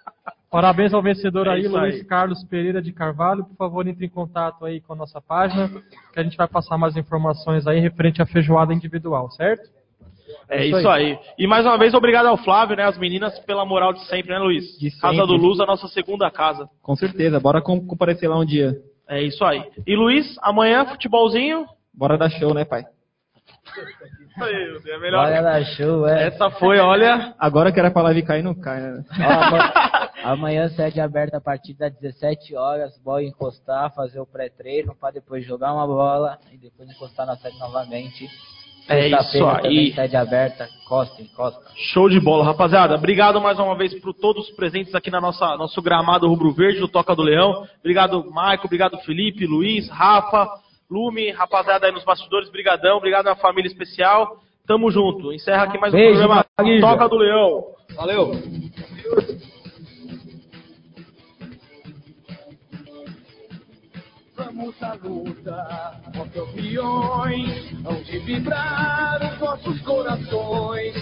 Parabéns ao vencedor É aí, Luiz aí. Carlos Pereira de Carvalho. Por favor, entre em contato aí com a nossa página, que a gente vai passar mais informações aí referente à feijoada individual, certo? É isso aí. E mais uma vez, obrigado ao Flávio, né? As meninas pela moral de sempre, né, Luiz? De sempre. Casa do Luz, a nossa segunda casa. Com certeza, bora com- comparecer lá um dia. É isso aí. E Luiz, amanhã, futebolzinho. Bora dar show, né, pai? É melhor. Olha da show, é. Essa foi, olha. Agora que era pra live cair, não cai, né? Ó, ama- amanhã sede aberta a partir das 17 horas, bola encostar, fazer o pré-treino para depois jogar uma bola e depois encostar na sede novamente. É isso aí. Sede aberta, encosta, encosta. Show de bola, rapaziada. Obrigado mais uma vez por todos os presentes aqui na nossa nosso gramado rubro-verde do Toca do Leão. Obrigado, Maico. Obrigado, Felipe, Luiz, Rafa, Lume, rapaziada aí nos bastidores. Brigadão. Obrigado à família especial. Tamo junto. Encerra aqui mais um Beijo, programa Marília. Toca do Leão. Valeu. Vamos à luta, ó campeões, hão de vibrar os nossos corações.